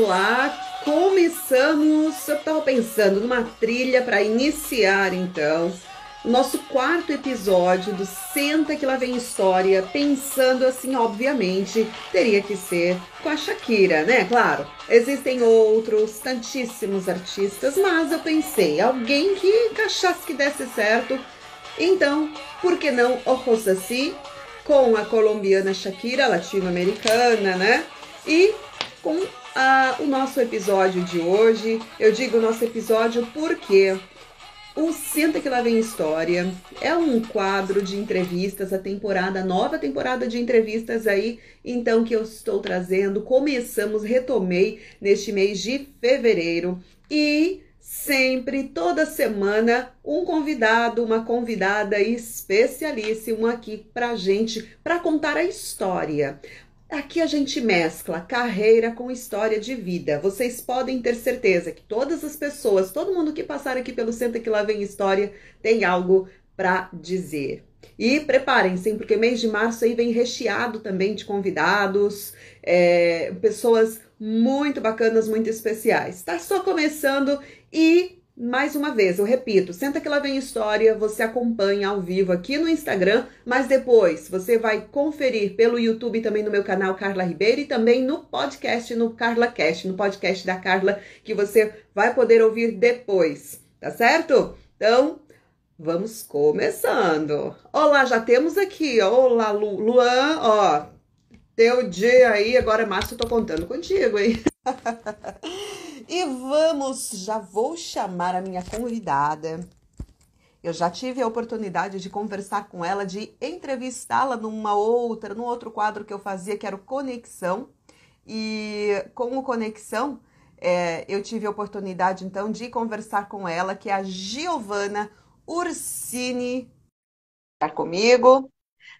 Lá. Começamos. Eu estava pensando numa trilha para iniciar então nosso quarto episódio do Senta que lá vem história, pensando assim, obviamente, teria que ser com a Shakira, né? Claro, existem outros tantíssimos artistas, mas eu pensei, alguém que encaixasse que desse certo. Então, por que não o Rosassi com a colombiana Shakira, latino-americana, né? E com a, o nosso episódio de hoje. Eu digo nosso episódio porque o Senta que lá vem história é um quadro de entrevistas, a temporada, a nova temporada de entrevistas aí, então que eu estou trazendo. Começamos, retomei neste mês de fevereiro e sempre, toda semana, um convidado, uma convidada especialíssima aqui pra gente, para contar a história. Aqui a gente mescla carreira com história de vida. Vocês podem ter certeza que todas as pessoas, todo mundo que passar aqui pelo Senta que lá vem história, tem algo para dizer. E preparem-se, porque mês de março aí vem recheado também de convidados, é, pessoas muito bacanas, muito especiais. Está só começando e mais uma vez, eu repito, senta que lá vem história, você acompanha ao vivo aqui no Instagram, mas depois você vai conferir pelo YouTube também no meu canal Carla Ribeiro e também no podcast, no Carla Cast, no podcast da Carla, que você vai poder ouvir depois, tá certo? Então, vamos começando. Olá, já temos aqui, olá Lu, Luan, ó, teu dia aí, agora Márcio, tô contando contigo, hein? E vamos, já vou chamar a minha convidada. Eu já tive a oportunidade de conversar com ela, de entrevistá-la numa outra, num outro quadro que eu fazia, que era o Conexão. E com o Conexão, é, eu tive a oportunidade então de conversar com ela, que é a Giovana Ursini. Tá comigo?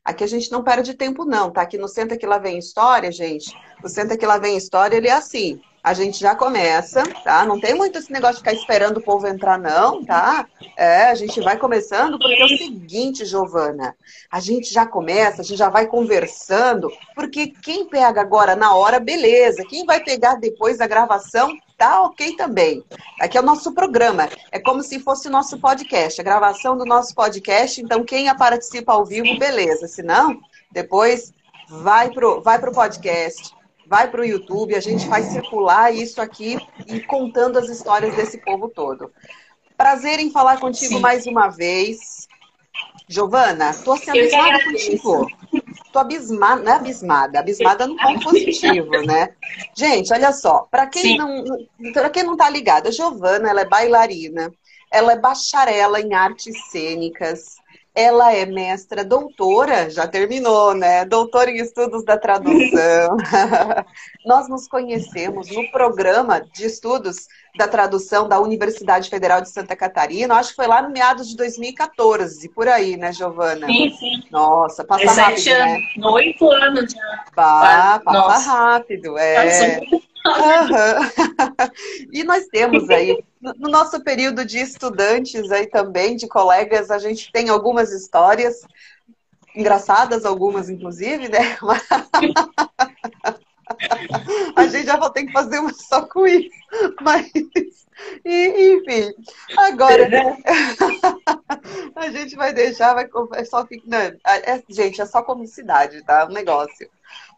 Aqui a gente não perde tempo, não, tá? Aqui no Senta Que Lá Vem História, gente. O Senta Que Lá Vem História, ele é assim a gente já começa, tá? Não tem muito esse negócio de ficar esperando o povo entrar, não, tá? É, a gente vai começando, porque é o seguinte, Giovana, a gente já começa, a gente já vai conversando, porque quem pega agora na hora, beleza. Quem vai pegar depois da gravação, tá ok também. Aqui é o nosso programa, é como se fosse o nosso podcast, a gravação do nosso podcast, então quem participa ao vivo, beleza. Se não, depois vai pro, vai pro podcast vai para o YouTube, a gente vai circular isso aqui e contando as histórias desse povo todo. Prazer em falar contigo Sim. mais uma vez. Giovana, tô sendo abismada contigo. Tô abismada, não é abismada, abismada no ponto positivo, né? Gente, olha só, para quem não, para quem não tá ligado, a Giovana, ela é bailarina, ela é bacharela em artes cênicas, ela é mestra doutora, já terminou, né? Doutora em estudos da tradução. Nós nos conhecemos no programa de estudos da tradução da Universidade Federal de Santa Catarina. Acho que foi lá no meados de 2014, por aí, né, Giovana? Sim, sim. Nossa, passa é rápido, sete anos, né? oito anos já. Pá, passa Nossa. rápido, é. Uhum. e nós temos aí, no nosso período de estudantes aí também, de colegas, a gente tem algumas histórias, engraçadas algumas, inclusive, né? a gente já vai ter que fazer uma só com isso. Mas, enfim, agora a gente vai deixar, vai é só não, é, gente, é só comicidade, tá? O negócio.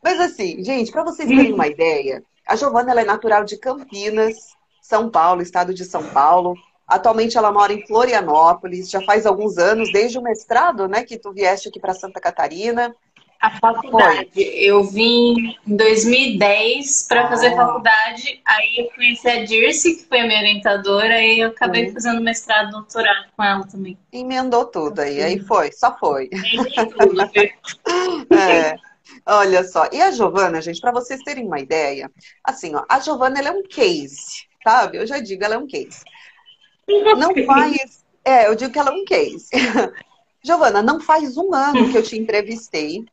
Mas assim, gente, para vocês terem uma ideia, a Giovana ela é natural de Campinas, São Paulo, estado de São Paulo. Atualmente ela mora em Florianópolis, já faz alguns anos, desde o mestrado, né, que tu vieste aqui para Santa Catarina. A faculdade. Foi. Eu vim em 2010 para fazer ah. faculdade, aí eu conheci a Dirce, que foi a minha orientadora, e eu acabei uhum. fazendo mestrado, doutorado com ela também. Emendou tudo aí, aí foi, só foi. tudo, é. Olha só, e a Giovana, gente, para vocês terem uma ideia, assim, ó, a Giovana ela é um case, sabe? Eu já digo, ela é um case. Não faz. É, eu digo que ela é um case. Giovana, não faz um ano que eu te entrevistei.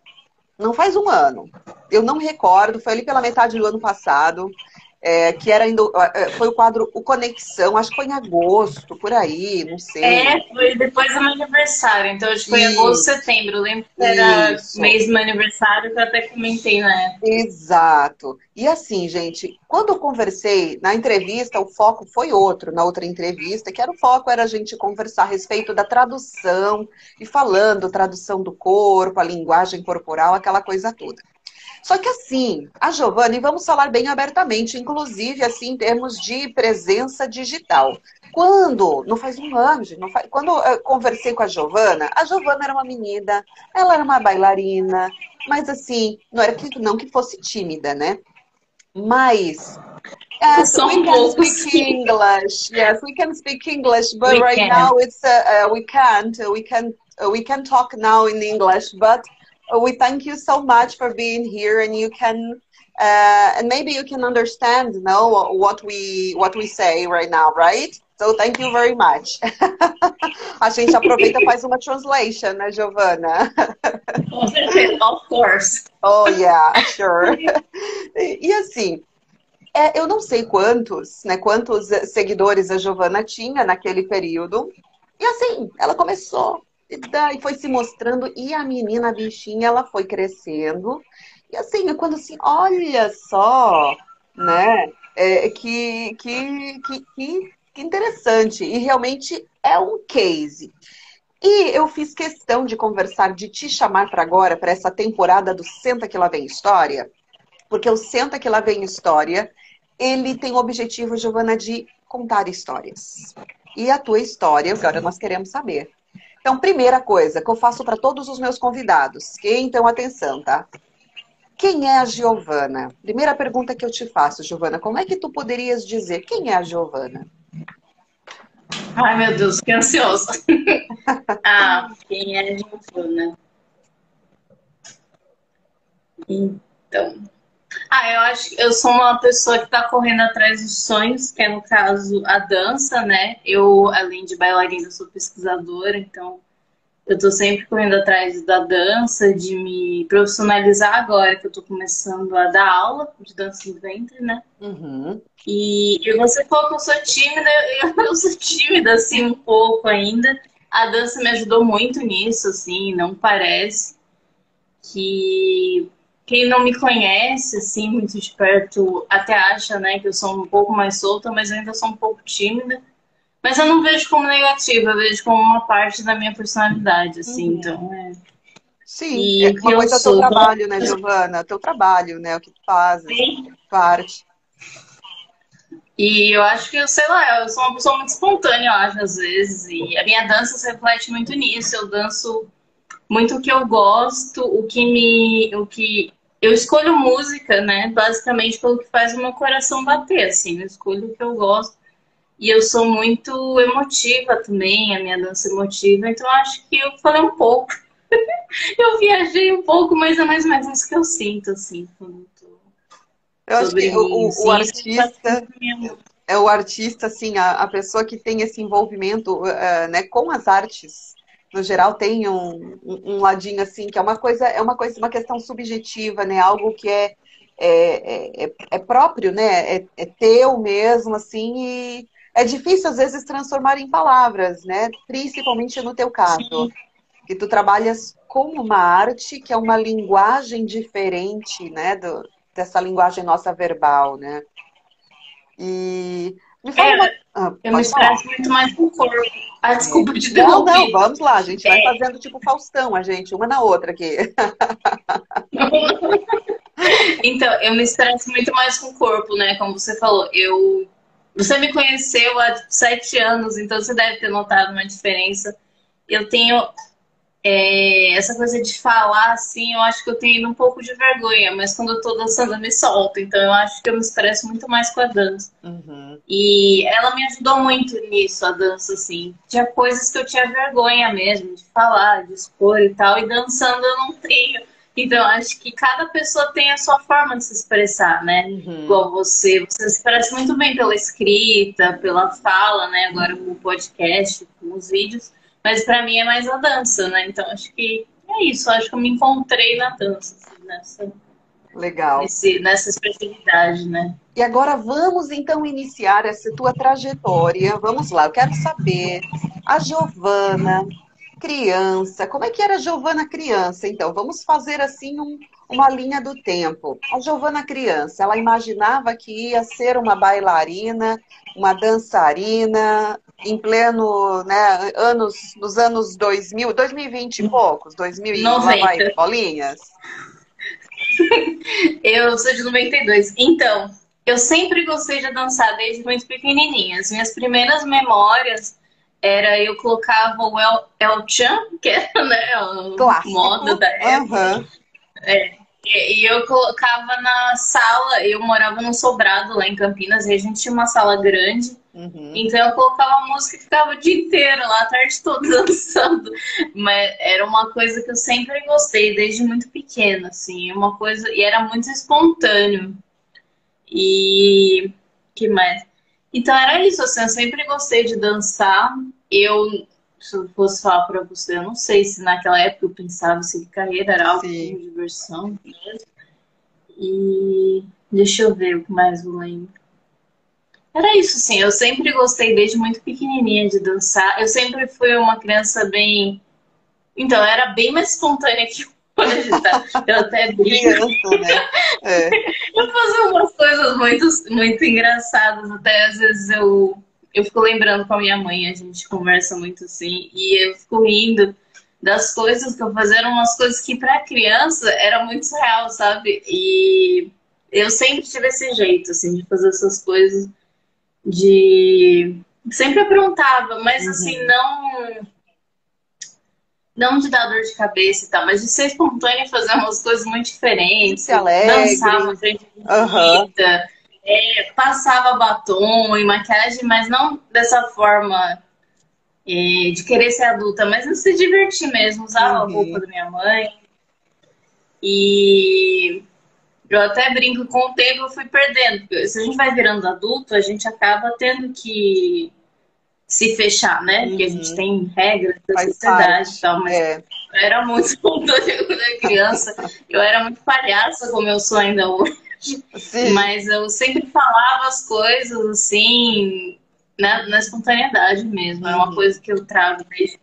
Não faz um ano. Eu não recordo, foi ali pela metade do ano passado. É, que era indo, é, foi o quadro O Conexão, acho que foi em agosto, por aí, não sei. É, foi depois do meu aniversário, então acho que foi Isso. agosto, setembro. Eu lembro que era Isso. mês do meu aniversário, que eu até comentei na época. Exato. E assim, gente, quando eu conversei na entrevista, o foco foi outro, na outra entrevista, que era o foco era a gente conversar a respeito da tradução e falando tradução do corpo, a linguagem corporal, aquela coisa toda. Só que assim, a Giovana, e vamos falar bem abertamente, inclusive assim em termos de presença digital. Quando, não faz um ano, não faz, quando eu conversei com a Giovana, a Giovana era uma menina, ela era uma bailarina, mas assim, não era que não que fosse tímida, né? Mas Yes, we can speak English. Yes, we can speak English, but we right can. now it's uh, uh, we can't. We can uh, we can talk now in English, but we thank you so much for being here and you can uh, and maybe you can understand you know what we what we say right now right? So thank you very much. A gente aproveita e faz uma translation né Giovana? Of course. Oh yeah sure. E assim é, eu não sei quantos né quantos seguidores a Giovana tinha naquele período. E assim ela começou e daí foi se mostrando, e a menina, a bichinha, ela foi crescendo. E assim, quando assim, olha só, né? É, que, que, que, que interessante. E realmente é um case. E eu fiz questão de conversar, de te chamar para agora, para essa temporada do Senta Que Lá Vem História, porque o Senta Que Lá Vem História, ele tem o objetivo, Giovana, de contar histórias. E a tua história, agora nós queremos saber. Então, primeira coisa que eu faço para todos os meus convidados, que então atenção, tá? Quem é a Giovana? Primeira pergunta que eu te faço, Giovana, como é que tu poderias dizer quem é a Giovana? Ai, meu Deus, que ansioso. ah, quem é a Giovana? Então, ah, eu acho que eu sou uma pessoa que está correndo atrás dos sonhos, que é no caso a dança, né? Eu, além de bailarina, sou pesquisadora, então eu estou sempre correndo atrás da dança, de me profissionalizar agora, que eu estou começando a dar aula de dança no ventre, né? Uhum. E, e você falou que eu sou tímida, eu, eu sou tímida, assim, um pouco ainda. A dança me ajudou muito nisso, assim, não parece que quem não me conhece, assim, muito de perto, até acha, né, que eu sou um pouco mais solta, mas ainda sou um pouco tímida. Mas eu não vejo como negativa, eu vejo como uma parte da minha personalidade, assim, uhum. então é... Sim, e é uma coisa do teu trabalho, né, Giovana? Teu trabalho, né, o que tu fazes, Sim. parte. E eu acho que, eu sei lá, eu sou uma pessoa muito espontânea, eu acho, às vezes, e a minha dança se reflete muito nisso, eu danço muito o que eu gosto, o que me... o que eu escolho música, né? Basicamente pelo que faz o meu coração bater, assim. Eu escolho o que eu gosto. E eu sou muito emotiva também, a minha dança emotiva. Então acho que eu falei um pouco. eu viajei um pouco, mas é mais ou menos isso que eu sinto, assim. Eu acho que o, o, artista é o artista, assim, a, a pessoa que tem esse envolvimento uh, né, com as artes no geral tem um, um, ladinho assim que é uma coisa é uma coisa uma questão subjetiva né? Algo que é é, é, é próprio né? É, é, teu mesmo assim e é difícil às vezes transformar em palavras né? Principalmente no teu caso. Sim. que tu trabalhas com uma arte que é uma linguagem diferente né? Do, dessa linguagem nossa verbal né? E me fala é, uma... ah, eu me expresso muito mais com o corpo. Ah, desculpa de Não, não, vamos lá, a gente vai é. fazendo tipo Faustão, a gente, uma na outra aqui. então, eu me expresso muito mais com o corpo, né? Como você falou, eu... Você me conheceu há sete anos, então você deve ter notado uma diferença. Eu tenho é, essa coisa de falar assim, eu acho que eu tenho um pouco de vergonha, mas quando eu tô dançando eu me solto, então eu acho que eu me expresso muito mais com a dança. Uhum. E ela me ajudou muito nisso, a dança, assim. Tinha coisas que eu tinha vergonha mesmo de falar, de expor e tal, e dançando eu não tenho. Então, acho que cada pessoa tem a sua forma de se expressar, né? Uhum. Igual você, você se expressa muito bem pela escrita, pela fala, né? Agora com o podcast, com os vídeos. Mas para mim é mais a dança, né? Então acho que é isso. Acho que eu me encontrei na dança, assim, nessa, Legal. Nesse, nessa expressividade, né? E agora vamos então iniciar essa tua trajetória. Vamos lá, eu quero saber a Giovana, criança, como é que era a Giovana criança? Então, vamos fazer assim um, uma linha do tempo. A Giovana criança, ela imaginava que ia ser uma bailarina, uma dançarina, em pleno, né, anos, nos anos 2000, 2020 e poucos, 2000 e lá vai, bolinhas? eu sou de 92. Então, eu sempre gostei de dançar desde muito pequenininha. As minhas primeiras memórias era eu colocava o El, El Chan, que era né, a moda da época. Uhum. É, e eu colocava na sala, eu morava num sobrado lá em Campinas, e a gente tinha uma sala grande. Uhum. Então eu colocava a música e ficava o dia inteiro lá, a tarde toda dançando. Mas era uma coisa que eu sempre gostei, desde muito pequena, assim. Uma coisa. E era muito espontâneo. E. que mais? Então era isso, assim, eu sempre gostei de dançar. Eu, se eu fosse falar pra você, eu não sei se naquela época eu pensava se carreira era algo de diversão mesmo. E deixa eu ver o que mais eu lembro. Era isso, sim. Eu sempre gostei desde muito pequenininha de dançar. Eu sempre fui uma criança bem. Então, eu era bem mais espontânea que hoje, tá? Eu até brinco. né? É. Eu fazia umas coisas muito, muito engraçadas. Até às vezes eu, eu fico lembrando com a minha mãe, a gente conversa muito assim, e eu fico rindo das coisas que eu fazia. Eram umas coisas que, para criança, era muito real, sabe? E eu sempre tive esse jeito, assim, de fazer essas coisas de sempre aprontava, mas uhum. assim, não não de dar dor de cabeça e tal, mas de ser espontânea e fazer umas coisas muito diferentes. Alegre. Dançava frente uhum. É, passava batom e maquiagem, mas não dessa forma é, de querer ser adulta, mas se divertir mesmo, usava uhum. a roupa da minha mãe. E eu até brinco com o tempo, eu fui perdendo. Porque se a gente vai virando adulto, a gente acaba tendo que se fechar, né? Porque a gente uhum. tem regras da Faz sociedade e tal, mas é. eu era muito quando era criança. Eu era muito palhaça, como eu sou ainda hoje. Sim. Mas eu sempre falava as coisas assim, na, na espontaneidade mesmo. É uma uhum. coisa que eu trago desde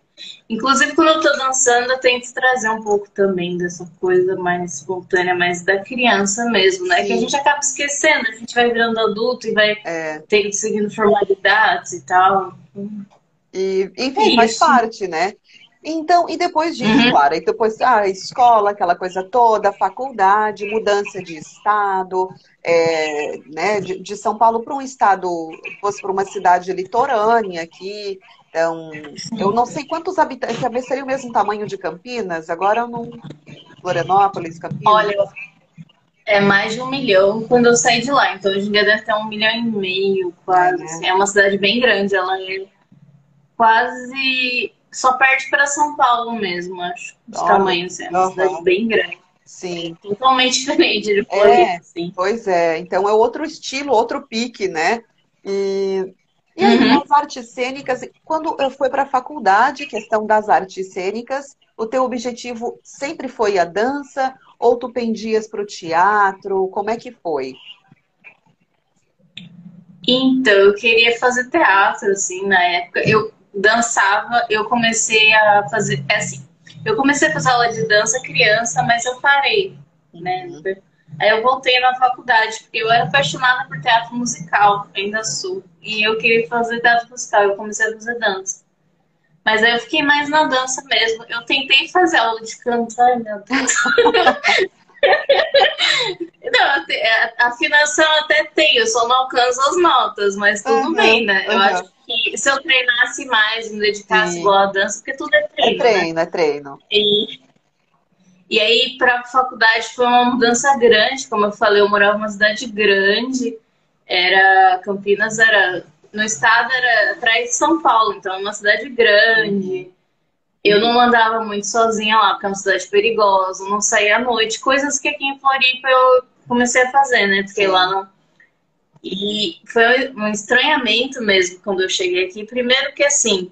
Inclusive, quando eu tô dançando, eu tento trazer um pouco também dessa coisa mais espontânea, mais da criança mesmo, né? Sim. Que a gente acaba esquecendo, a gente vai virando adulto e vai é. ter, seguindo formalidades e tal. E, enfim, Isso. faz parte, né? Então, e depois disso, uhum. E depois a ah, escola, aquela coisa toda, faculdade, mudança de estado, é, né, de, de, São Paulo para um estado, fosse para uma cidade litorânea aqui, então, eu não sei quantos habitantes, talvez seria o mesmo tamanho de Campinas, agora eu não. Florianópolis, Campinas. Olha, é mais de um milhão quando eu saí de lá, então hoje em dia deve ter um milhão e meio, quase. É, assim. é uma cidade bem grande, ela é quase. Só perde para São Paulo mesmo, acho, de Olha, tamanho, assim, é uma cidade bem grande. Sim. Totalmente diferente de Floripa, é, assim. Pois é, então é outro estilo, outro pique, né? E e aí, uhum. as artes cênicas, quando eu fui para a faculdade, questão das artes cênicas, o teu objetivo sempre foi a dança ou tu pendias para o teatro? Como é que foi? Então, eu queria fazer teatro, assim, na época. Eu dançava, eu comecei a fazer, é assim, eu comecei a fazer aula de dança criança, mas eu parei, né? Uhum. Aí eu voltei na faculdade, porque eu era apaixonada por teatro musical, ainda sou. E eu queria fazer teatro musical, eu comecei a fazer dança. Mas aí eu fiquei mais na dança mesmo. Eu tentei fazer aula de canto, ai meu Deus. não, a afinação até tem, eu só não alcanço as notas, mas tudo uhum, bem, né? Eu uhum. acho que se eu treinasse mais, me dedicasse igual à dança, porque tudo é treino. É treino, né? é treino. E e aí, para a faculdade, foi uma mudança grande. Como eu falei, eu morava numa cidade grande. Era Campinas era no estado era atrás de São Paulo, então é uma cidade grande. Eu não andava muito sozinha lá, porque é uma cidade perigosa, não saía à noite, coisas que aqui em Floripa eu comecei a fazer, né? Porque Sim. lá não. E foi um estranhamento mesmo quando eu cheguei aqui. Primeiro que assim,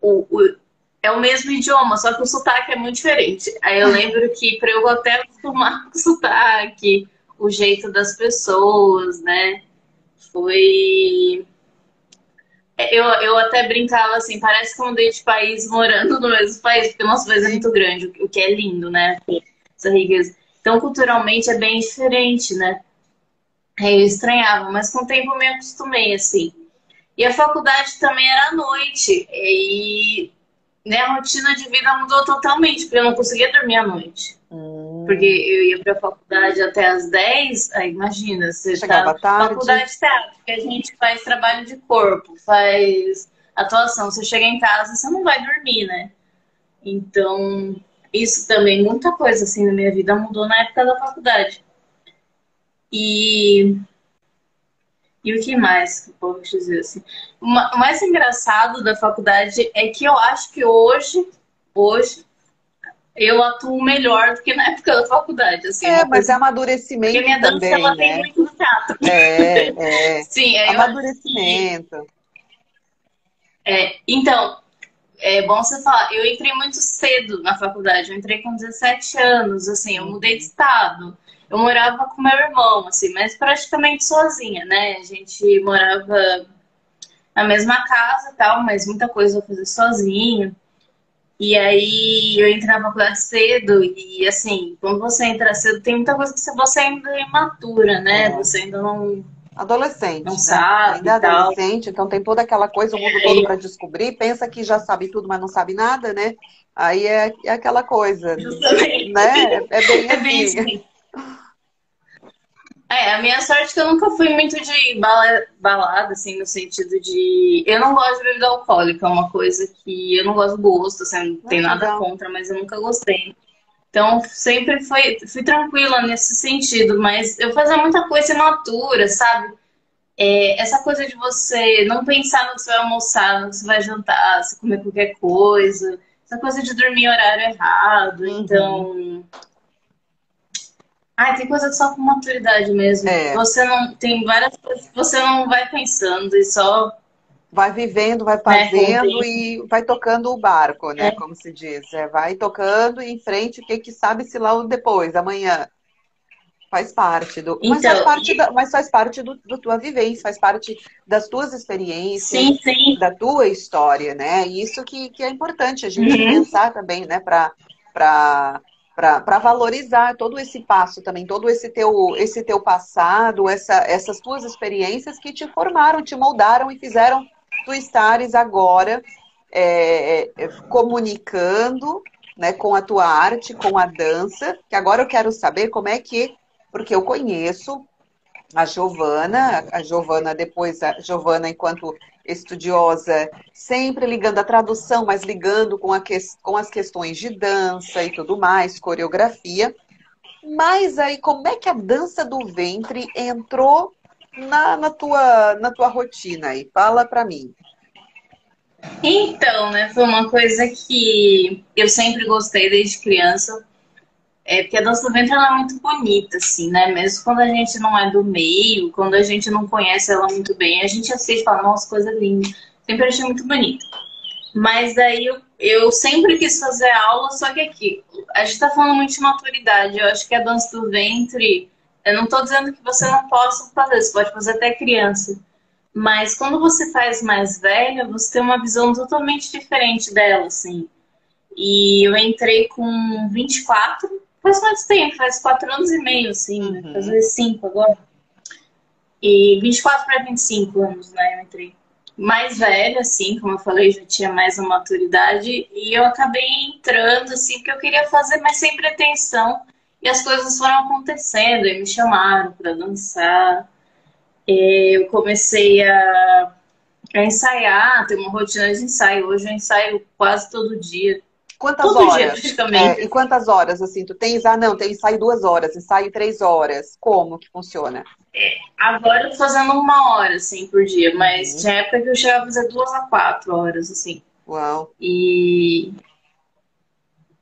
o, o é o mesmo idioma, só que o sotaque é muito diferente. Aí eu lembro que para eu até acostumar com o sotaque, o jeito das pessoas, né? Foi. Eu, eu até brincava assim, parece que eu mudei de país morando no mesmo país, porque o nosso país é muito grande, o que é lindo, né? Essa riqueza. Então, culturalmente é bem diferente, né? Eu estranhava, mas com o tempo eu me acostumei, assim. E a faculdade também era à noite. E né, a rotina de vida mudou totalmente, porque eu não conseguia dormir à noite. Hum. Porque eu ia para a faculdade até às 10, aí imagina, você Chegava tá tarde. faculdade teatro, que a gente faz trabalho de corpo, faz atuação. Você chega em casa, você não vai dormir, né? Então, isso também, muita coisa assim na minha vida mudou na época da faculdade. E e o que mais que eu posso dizer assim? O mais engraçado da faculdade é que eu acho que hoje, hoje, eu atuo melhor do que na época da faculdade. Assim, é, mas é amadurecimento Porque minha dança, também, ela né? tem muito no teatro. É, é. Sim, é amadurecimento. É, então, é bom você falar, eu entrei muito cedo na faculdade, eu entrei com 17 anos, assim, eu mudei de estado eu morava com meu irmão, assim, mas praticamente sozinha, né? A gente morava na mesma casa e tal, mas muita coisa eu fazia sozinha. E aí eu entrei na faculdade cedo e assim, quando você entra cedo, tem muita coisa que você ainda é imatura, né? É. Você ainda não. Adolescente. Não né? sabe. Ainda adolescente, então tem toda aquela coisa, o mundo é. todo para descobrir, pensa que já sabe tudo, mas não sabe nada, né? Aí é, é aquela coisa. Justamente. Né? É bem, é bem assim. É, a minha sorte é que eu nunca fui muito de bala, balada, assim, no sentido de. Eu não gosto de bebida alcoólica, é uma coisa que eu não gosto do gosto, assim, não tem nada contra, mas eu nunca gostei. Então, sempre foi, fui tranquila nesse sentido, mas eu fazia muita coisa imatura, sabe? É, essa coisa de você não pensar no que você vai almoçar, no que você vai jantar, se comer qualquer coisa, essa coisa de dormir em horário errado, uhum. então Ai, tem coisa só com maturidade mesmo. É. Você não. Tem várias coisas que você não vai pensando e só. Vai vivendo, vai fazendo é, e vai tocando o barco, né? É. Como se diz. É, vai tocando e em frente, o que, que sabe se lá depois, amanhã. Faz parte do. Então, mas faz parte, e... da, mas faz parte do, do tua vivência, faz parte das tuas experiências, sim, sim. da tua história, né? E isso que, que é importante a gente uhum. pensar também, né? Para para valorizar todo esse passo também, todo esse teu, esse teu passado, essa, essas tuas experiências que te formaram, te moldaram e fizeram tu estares agora é, é, comunicando né, com a tua arte, com a dança, que agora eu quero saber como é que, porque eu conheço a Giovana, a Giovana depois, a Giovana enquanto estudiosa, sempre ligando a tradução, mas ligando com, que, com as questões de dança e tudo mais, coreografia. Mas aí, como é que a dança do ventre entrou na, na, tua, na tua rotina aí? Fala para mim. Então, né, foi uma coisa que eu sempre gostei desde criança. É porque a dança do ventre ela é muito bonita, assim, né? Mesmo quando a gente não é do meio, quando a gente não conhece ela muito bem, a gente assiste e fala, nossa, coisa linda. Sempre achei muito bonita. Mas daí eu, eu sempre quis fazer aula, só que aqui, a gente tá falando muito de maturidade. Eu acho que a dança do ventre, eu não tô dizendo que você não possa fazer, você pode fazer até criança. Mas quando você faz mais velha, você tem uma visão totalmente diferente dela, assim. E eu entrei com 24, Faz quanto tempo? Faz quatro anos e meio, assim, né? Uhum. Fazer cinco agora. E 24 para 25 anos, né? Eu entrei. Mais velha, assim, como eu falei, já tinha mais uma maturidade. E eu acabei entrando, assim, porque eu queria fazer, mas sem pretensão. E as coisas foram acontecendo, e me chamaram para dançar. E eu comecei a, a ensaiar, ter uma rotina de ensaio. Hoje eu ensaio quase todo dia. Quantas Todo horas? Dia, é, e quantas horas, assim, tu tens? Ah, não, tem ensaio duas horas, ensaio três horas. Como que funciona? É, agora eu tô fazendo uma hora, assim, por dia, mas uhum. tinha época que eu chegava a fazer duas a quatro horas, assim. Uau. E.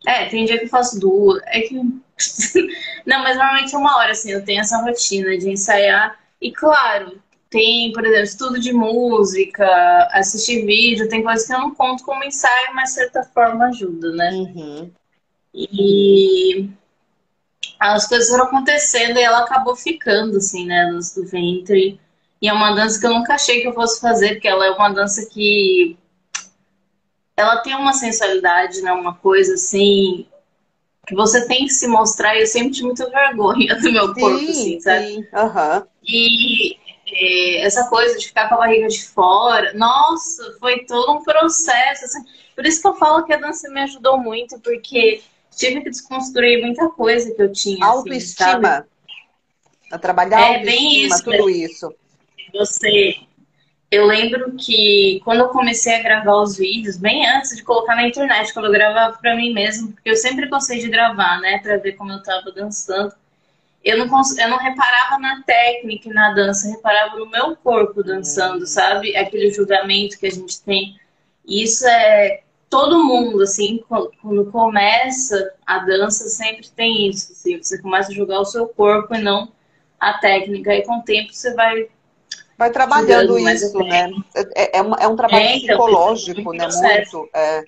É, tem dia que eu faço duas. É que. não, mas normalmente é uma hora, assim, eu tenho essa rotina de ensaiar. E claro, tem, por exemplo, estudo de música, assistir vídeo, tem coisas que eu não conto como ensaio, mas de certa forma ajuda, né? Uhum. E as coisas foram acontecendo e ela acabou ficando, assim, né, no do ventre. E é uma dança que eu nunca achei que eu fosse fazer, porque ela é uma dança que. Ela tem uma sensualidade, né? Uma coisa assim. Que você tem que se mostrar, e eu sempre tive muita vergonha do meu corpo, sim, assim, sabe? Sim. Uhum. E é, essa coisa de ficar com a barriga de fora, nossa, foi todo um processo. Assim. Por isso que eu falo que a dança me ajudou muito, porque tive que desconstruir muita coisa que eu tinha. Assim, autoestima. Assim, a trabalhar é, autoestima, bem isso, tudo isso. Você. Eu lembro que quando eu comecei a gravar os vídeos, bem antes de colocar na internet, quando eu gravava para mim mesmo, porque eu sempre gostei de gravar, né, para ver como eu tava dançando. Eu não, eu não reparava na técnica e na dança, eu reparava no meu corpo dançando, sabe? Aquele julgamento que a gente tem. E isso é todo mundo, assim, quando começa a dança, sempre tem isso. Assim, você começa a julgar o seu corpo e não a técnica. E com o tempo você vai. Vai trabalhando isso, né? É, é, um, é um trabalho é, então, psicológico, né? Muito. É.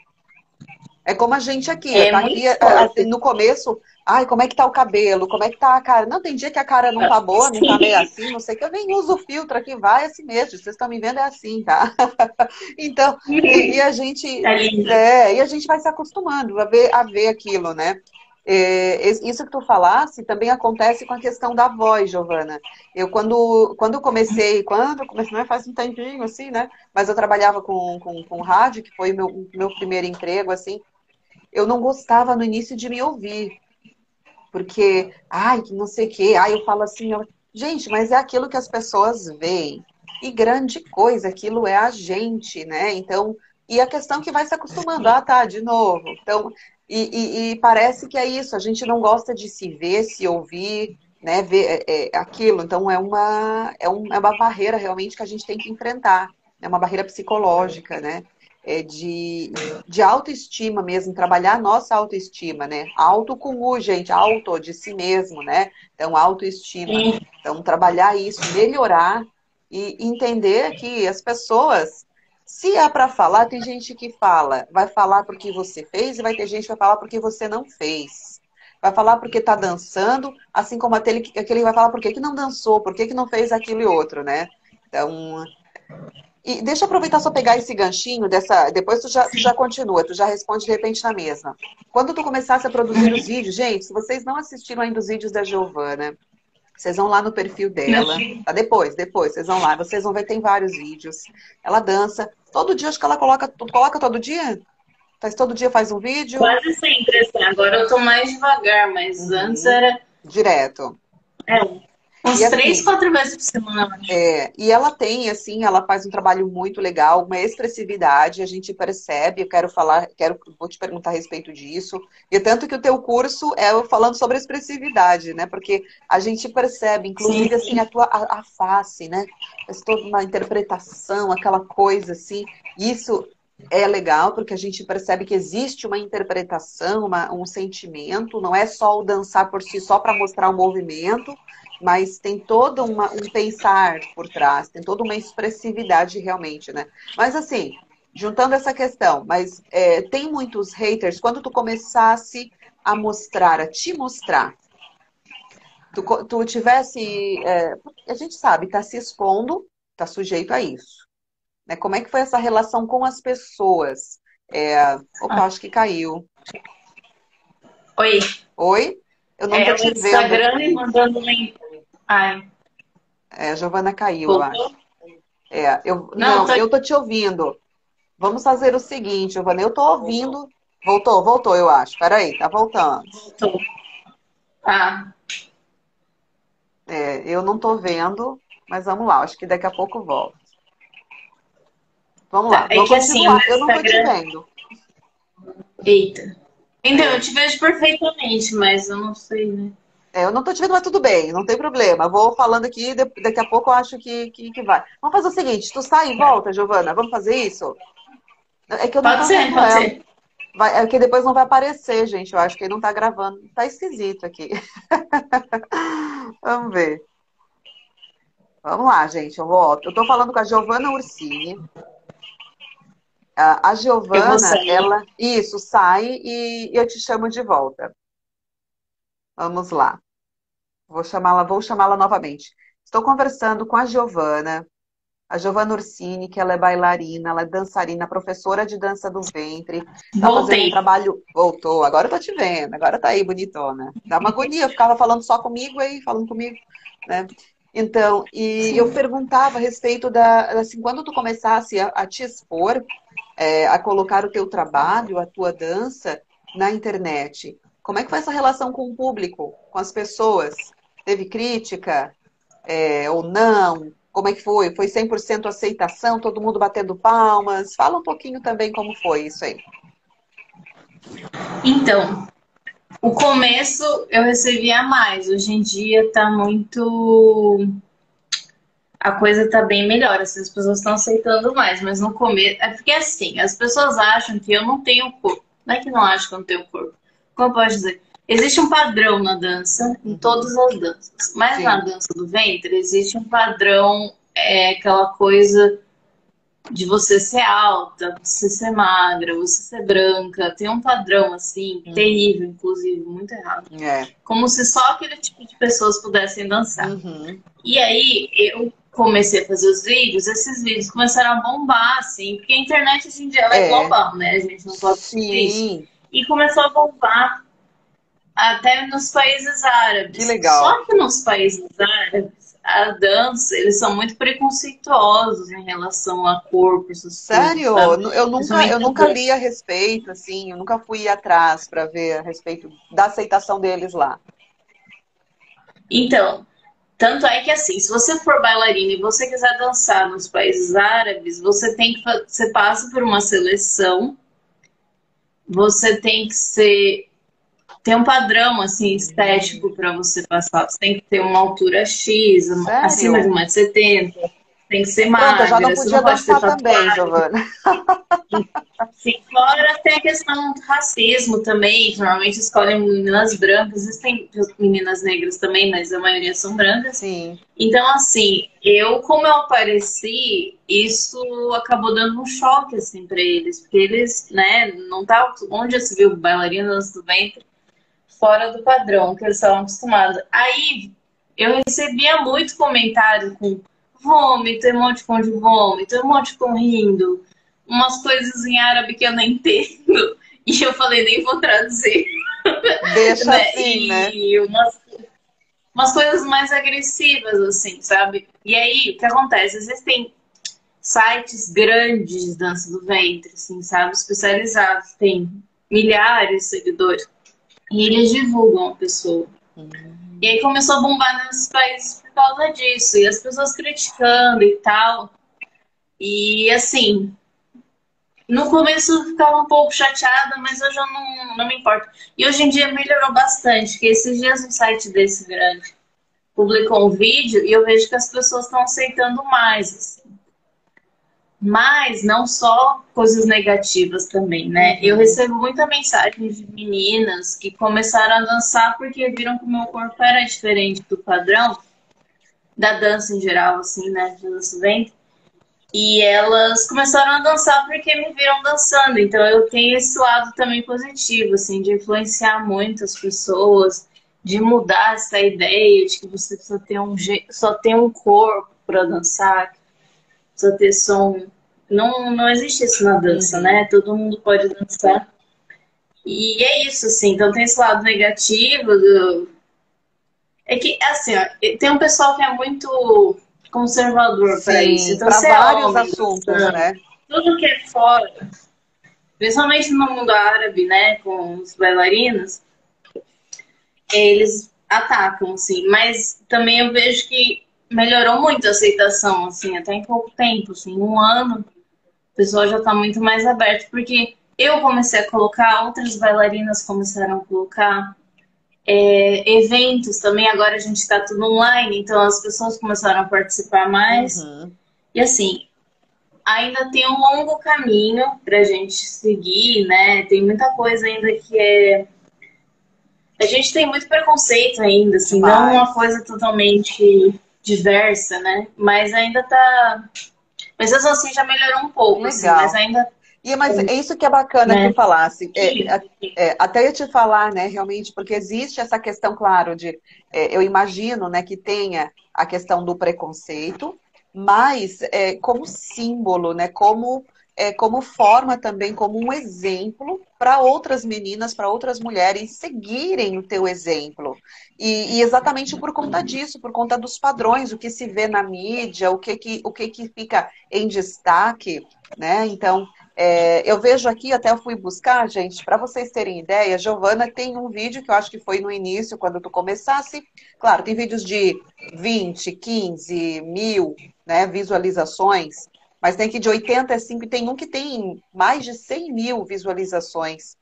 é como a gente aqui. É, tá aqui assim, no começo, ai, como é que tá o cabelo? Como é que tá a cara? Não, tem dia que a cara não tá boa, não tá meio assim, não sei que. Eu nem uso filtro aqui, vai assim mesmo. Vocês estão me vendo é assim, tá? então, e, e, a gente. Tá é, e a gente vai se acostumando a ver, a ver aquilo, né? É, isso que tu falasse também acontece com a questão da voz, Giovana. Eu, quando, quando comecei, quando eu comecei, não é faz um tempinho, assim, né? Mas eu trabalhava com, com, com rádio, que foi meu, meu primeiro emprego, assim. Eu não gostava no início de me ouvir porque, ai, não sei o quê, ai, eu falo assim, eu... gente, mas é aquilo que as pessoas veem. E grande coisa, aquilo é a gente, né? Então, e a questão que vai se acostumando, ah, tá, de novo. Então, e, e, e parece que é isso, a gente não gosta de se ver, se ouvir, né, ver é, é, aquilo. Então, é uma, é, um, é uma barreira realmente que a gente tem que enfrentar. É uma barreira psicológica, né? É, de, de autoestima mesmo, trabalhar a nossa autoestima, né? Auto com U, gente, auto de si mesmo, né? Então, autoestima. Então, trabalhar isso, melhorar e entender que as pessoas, se é para falar, tem gente que fala, vai falar porque você fez e vai ter gente que vai falar porque você não fez. Vai falar porque está dançando, assim como aquele, aquele vai falar por que não dançou, por que não fez aquilo e outro, né? Então, e deixa eu aproveitar só pegar esse ganchinho dessa. Depois tu já, tu já continua, tu já responde de repente na mesma. Quando tu começasse a produzir os vídeos, gente, se vocês não assistiram ainda os vídeos da Giovana, vocês vão lá no perfil dela. Tá? Depois, depois, vocês vão lá. Vocês vão ver, tem vários vídeos. Ela dança. Todo dia, acho que ela coloca. Tu coloca todo dia? Faz todo dia faz um vídeo? Quase sempre, assim. Agora eu tô mais devagar, mas uhum. antes era. Direto. É. Uns e, três, assim, quatro vezes por semana. É, e ela tem, assim, ela faz um trabalho muito legal, uma expressividade, a gente percebe, eu quero falar, quero, vou te perguntar a respeito disso. E tanto que o teu curso é falando sobre expressividade, né? Porque a gente percebe, inclusive, sim, assim, sim. a tua a, a face, né? Faz toda uma interpretação, aquela coisa assim. Isso é legal porque a gente percebe que existe uma interpretação, uma, um sentimento, não é só o dançar por si só para mostrar o movimento, mas tem todo uma, um pensar por trás, tem toda uma expressividade realmente, né? Mas assim, juntando essa questão, mas é, tem muitos haters, quando tu começasse a mostrar, a te mostrar, tu, tu tivesse, é, a gente sabe, tá se expondo, tá sujeito a isso. Né? Como é que foi essa relação com as pessoas? É, opa, ah. acho que caiu. Oi. Oi? Eu não é, tô te vendo. Instagram mandando link. Ai. É, a Giovana caiu, Voltou? eu acho. É, eu, não, não tô... eu tô te ouvindo. Vamos fazer o seguinte, Giovana, eu tô ouvindo. Voltou, voltou, eu acho. Peraí, tá voltando. Voltou. Tá. É, eu não tô vendo, mas vamos lá, acho que daqui a pouco volta. Vamos lá, tá, é que assim, eu não tô te vendo. Eita. Então, eu te vejo perfeitamente, mas eu não sei, né? É, eu não tô te vendo, mas tudo bem, não tem problema. Vou falando aqui, daqui a pouco eu acho que, que, que vai. Vamos fazer o seguinte, tu sai e volta, Giovana, vamos fazer isso? É que eu não pode ser, pode ela. ser. Vai, é que depois não vai aparecer, gente. Eu acho que ele não tá gravando. Tá esquisito aqui. vamos ver. Vamos lá, gente. Eu volto. Eu tô falando com a Giovana Ursini. A Giovana, ela. Isso, sai e eu te chamo de volta. Vamos lá. Vou chamá-la, vou chamá-la novamente. Estou conversando com a Giovana, a Giovana Ursini, que ela é bailarina, ela é dançarina, professora de dança do ventre. Tá fazendo um trabalho. Voltou, agora eu tô te vendo, agora tá aí bonitona. Dá uma agonia, eu ficava falando só comigo aí, falando comigo, né? Então, e Sim. eu perguntava a respeito da, assim, quando tu começasse a, a te expor, é, a colocar o teu trabalho, a tua dança na internet, como é que foi essa relação com o público, com as pessoas? Teve crítica é, ou não? Como é que foi? Foi 100% aceitação? Todo mundo batendo palmas? Fala um pouquinho também como foi isso aí. Então, o começo eu recebia mais. Hoje em dia tá muito. A coisa tá bem melhor, assim, as pessoas estão aceitando mais, mas no começo. É porque assim, as pessoas acham que eu não tenho corpo. Não é que não acham que eu não tenho corpo. Como posso dizer? Existe um padrão na dança, em todas as danças. Mas Sim. na dança do ventre, existe um padrão, é aquela coisa de você ser alta, você ser magra, você ser branca. Tem um padrão, assim, uhum. terrível, inclusive, muito errado. É. Como se só aquele tipo de pessoas pudessem dançar. Uhum. E aí, eu comecei a fazer os vídeos, esses vídeos começaram a bombar, assim, porque a internet hoje em dia é, é global, né? A gente não pode Sim. isso. E começou a bombar até nos países árabes. Que legal. Só que nos países árabes, a dança, eles são muito preconceituosos em relação a corpos. Sério? Eu nunca, eu nunca li a respeito, assim, eu nunca fui atrás para ver a respeito da aceitação deles lá. Então, tanto é que assim, se você for bailarina e você quiser dançar nos países árabes, você tem que você passa por uma seleção, você tem que ser tem um padrão assim estético para você passar. Você tem que ter uma altura X, Sério? acima de 1,70m. Tem que ser magra. Pronto, já não podia não dançar também, Giovana. Sim, fora tem a questão do racismo também, que normalmente escolhem meninas brancas, existem meninas negras também, mas a maioria são brancas. Sim. Então, assim, eu, como eu apareci, isso acabou dando um choque, assim, pra eles, porque eles, né, não tá, onde já se viu bailarinas do ventre, fora do padrão que eles estavam acostumados. Aí eu recebia muito comentário com vômito, emoticon de vômito, emoticon rindo, umas coisas em árabe que eu não entendo. E eu falei, nem vou traduzir. Deixa né? assim, né? E umas, umas coisas mais agressivas, assim, sabe? E aí, o que acontece? Existem sites grandes de dança do ventre, assim, sabe? Especializados, tem milhares de seguidores. E eles divulgam a pessoa. Uhum. E aí começou a bombar nesses países por causa disso. E as pessoas criticando e tal. E assim, no começo eu ficava um pouco chateada, mas hoje eu não, não me importo. E hoje em dia melhorou bastante, que esses dias um site desse grande publicou um vídeo e eu vejo que as pessoas estão aceitando mais. Assim. Mas não só coisas negativas também, né? Eu uhum. recebo muita mensagem de meninas que começaram a dançar porque viram que o meu corpo era diferente do padrão da dança em geral, assim, né? De dança ventre. E elas começaram a dançar porque me viram dançando. Então eu tenho esse lado também positivo, assim, de influenciar muito as pessoas, de mudar essa ideia de que você só tem um, só tem um corpo para dançar, precisa ter som. Não, não existe isso na dança, uhum. né? Todo mundo pode dançar. E é isso, assim. Então tem esse lado negativo do. É que, assim, ó, tem um pessoal que é muito conservador para isso. Então, para vários homem, assuntos, né? Tudo que é fora, principalmente no mundo árabe, né, com os bailarinos, eles atacam, assim. Mas também eu vejo que melhorou muito a aceitação, assim, até em pouco tempo, assim, um ano, o pessoal já tá muito mais aberto, porque eu comecei a colocar, outras bailarinas começaram a colocar é, eventos também, agora a gente tá tudo online, então as pessoas começaram a participar mais. Uhum. E assim, ainda tem um longo caminho pra gente seguir, né? Tem muita coisa ainda que é. A gente tem muito preconceito ainda, assim, Demais. não uma coisa totalmente diversa, né? Mas ainda tá. Mas assim já melhorou um pouco, assim, mas ainda e, mas é isso que é bacana né? que tu falasse. É, é, até eu te falar, né, realmente, porque existe essa questão, claro, de é, eu imagino né, que tenha a questão do preconceito, mas é, como símbolo, né, como, é, como forma também, como um exemplo para outras meninas, para outras mulheres seguirem o teu exemplo. E, e, exatamente por conta disso, por conta dos padrões, o que se vê na mídia, o que, que, o que, que fica em destaque, né? Então, é, eu vejo aqui, até eu fui buscar, gente, para vocês terem ideia, Giovana tem um vídeo que eu acho que foi no início, quando tu começasse. Claro, tem vídeos de 20, 15 mil né, visualizações, mas tem que de 85 e tem um que tem mais de 100 mil visualizações.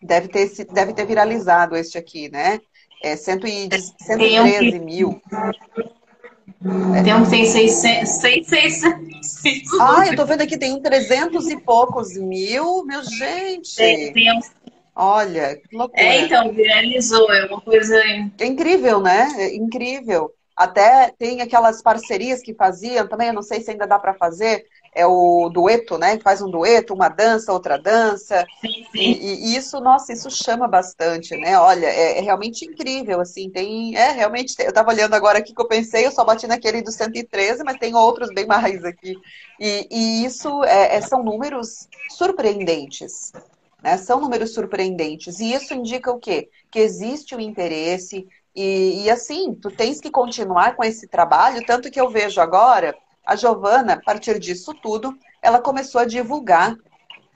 Deve ter, deve ter viralizado este aqui, né? É 113 mil. Tem um que tem 600, 600, Ah, eu tô vendo aqui, tem um 300 e poucos mil. Meu gente. Tem, tem Olha, que loucura. É, então, viralizou. É uma coisa. É incrível, né? É incrível. Até tem aquelas parcerias que faziam também, eu não sei se ainda dá para fazer, é o dueto, né? Faz um dueto, uma dança, outra dança. Sim, sim. E, e, isso, nossa, isso chama bastante, né? Olha, é, é, realmente incrível, assim, tem, é realmente, eu tava olhando agora aqui que eu pensei, eu só bati naquele do 113, mas tem outros bem mais aqui. E, e isso é, é, são números surpreendentes, né? São números surpreendentes. E isso indica o quê? Que existe o um interesse, e, e assim, tu tens que continuar com esse trabalho, tanto que eu vejo agora a Giovana, a partir disso tudo, ela começou a divulgar.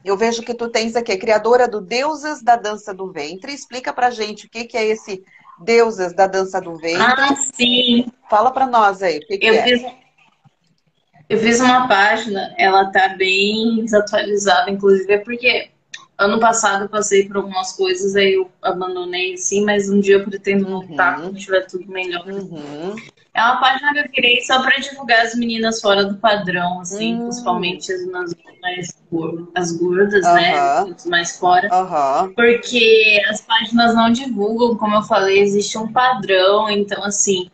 Eu vejo que tu tens aqui, criadora do Deusas da Dança do Ventre. Explica pra gente o que, que é esse Deusas da Dança do Ventre. Ah, sim. Fala pra nós aí, o que, que eu é. Fiz, eu fiz uma página, ela tá bem desatualizada, inclusive, é porque ano passado eu passei por algumas coisas, aí eu abandonei, assim, mas um dia eu pretendo voltar uhum. quando tiver tudo melhor. Uhum. É uma página que eu criei só para divulgar as meninas fora do padrão, assim, hum. principalmente as mais as gordas, uh -huh. né? As mais fora. Porque as páginas não divulgam, como eu falei, existe um padrão. Então, assim,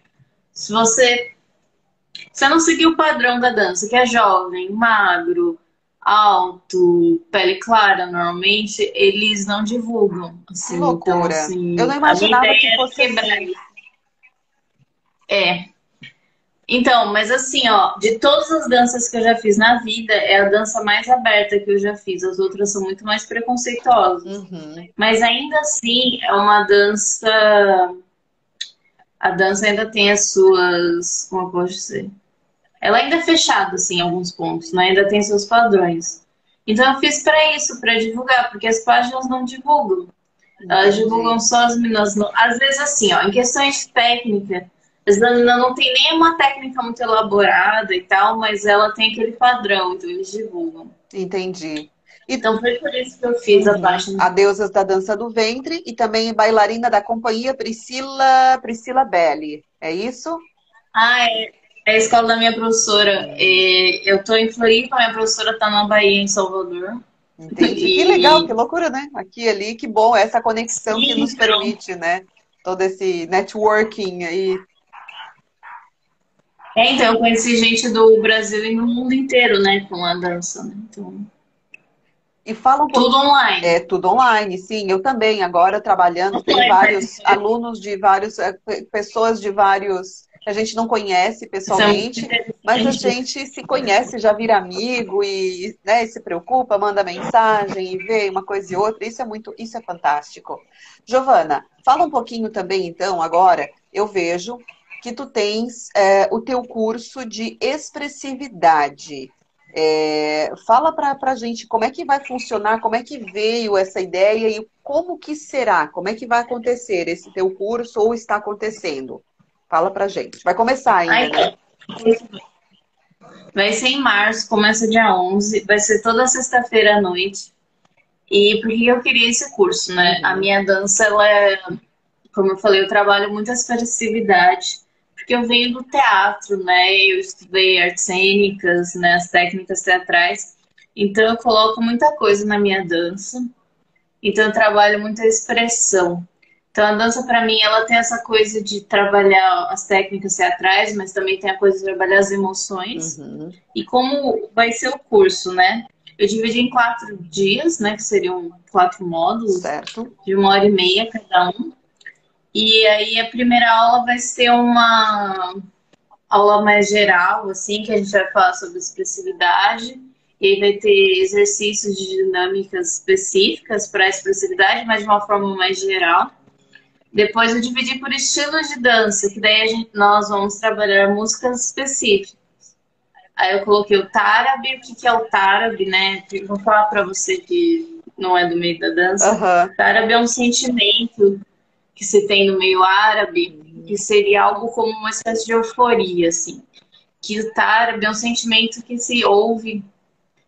se você. Você não seguir o padrão da dança, que é jovem, magro, alto, pele clara, normalmente, eles não divulgam. Assim, que loucura. Então, assim, eu não imaginava que fosse quebrar assim. É, então, mas assim, ó, de todas as danças que eu já fiz na vida, é a dança mais aberta que eu já fiz. As outras são muito mais preconceituosas. Uhum. Mas ainda assim, é uma dança. A dança ainda tem as suas. Como eu posso dizer? Ela ainda é fechada, assim, em alguns pontos, né? Ainda tem seus padrões. Então eu fiz para isso, para divulgar, porque as páginas não divulgam. Elas divulgam só as meninas. Às vezes, assim, ó, em questões técnicas ela não tem nenhuma técnica muito elaborada e tal, mas ela tem aquele padrão, então eles divulgam. Entendi. Então foi por isso que eu fiz a página. A Deusas da Dança do Ventre e também bailarina da companhia Priscila, Priscila Belli. É isso? Ah, é. É a escola da minha professora. Eu tô em Floripa, minha professora tá na Bahia, em Salvador. Entendi. E... Que legal, que loucura, né? Aqui ali, que bom, essa conexão que nos permite, né? Todo esse networking aí é, então, eu conheci gente do Brasil e do mundo inteiro, né, com a dança, né? Então... E fala um pouco... Tudo online. É, tudo online, sim. Eu também, agora trabalhando, tem vários alunos de vários, é, pessoas de vários que a gente não conhece pessoalmente, mas a gente se conhece, já vira amigo e né, se preocupa, manda mensagem e vê uma coisa e outra. Isso é muito, isso é fantástico. Giovana, fala um pouquinho também, então, agora, eu vejo que tu tens é, o teu curso de expressividade. É, fala para a gente como é que vai funcionar, como é que veio essa ideia e como que será, como é que vai acontecer esse teu curso ou está acontecendo. Fala para gente. Vai começar ainda, Ai, né? Vai ser em março, começa dia 11, vai ser toda sexta-feira à noite. E por que eu queria esse curso, né? A minha dança, ela é, como eu falei, eu trabalho muita expressividade porque eu venho do teatro, né? Eu estudei artes cênicas, né? As técnicas teatrais. Então eu coloco muita coisa na minha dança. Então eu trabalho muita expressão. Então a dança para mim ela tem essa coisa de trabalhar as técnicas teatrais, mas também tem a coisa de trabalhar as emoções. Uhum. E como vai ser o curso, né? Eu dividi em quatro dias, né? Que seriam quatro módulos certo. de uma hora e meia cada um. E aí a primeira aula vai ser uma aula mais geral, assim, que a gente vai falar sobre expressividade. E aí vai ter exercícios de dinâmicas específicas para a expressividade, mas de uma forma mais geral. Depois eu dividi por estilos de dança, que daí gente, nós vamos trabalhar músicas específicas. Aí eu coloquei o tarabe, o que, que é o tarabe, né? Vou falar para você que não é do meio da dança. Uhum. Tarabe é um sentimento que se tem no meio árabe, que seria algo como uma espécie de euforia, assim. Que o tarabe é um sentimento que se ouve,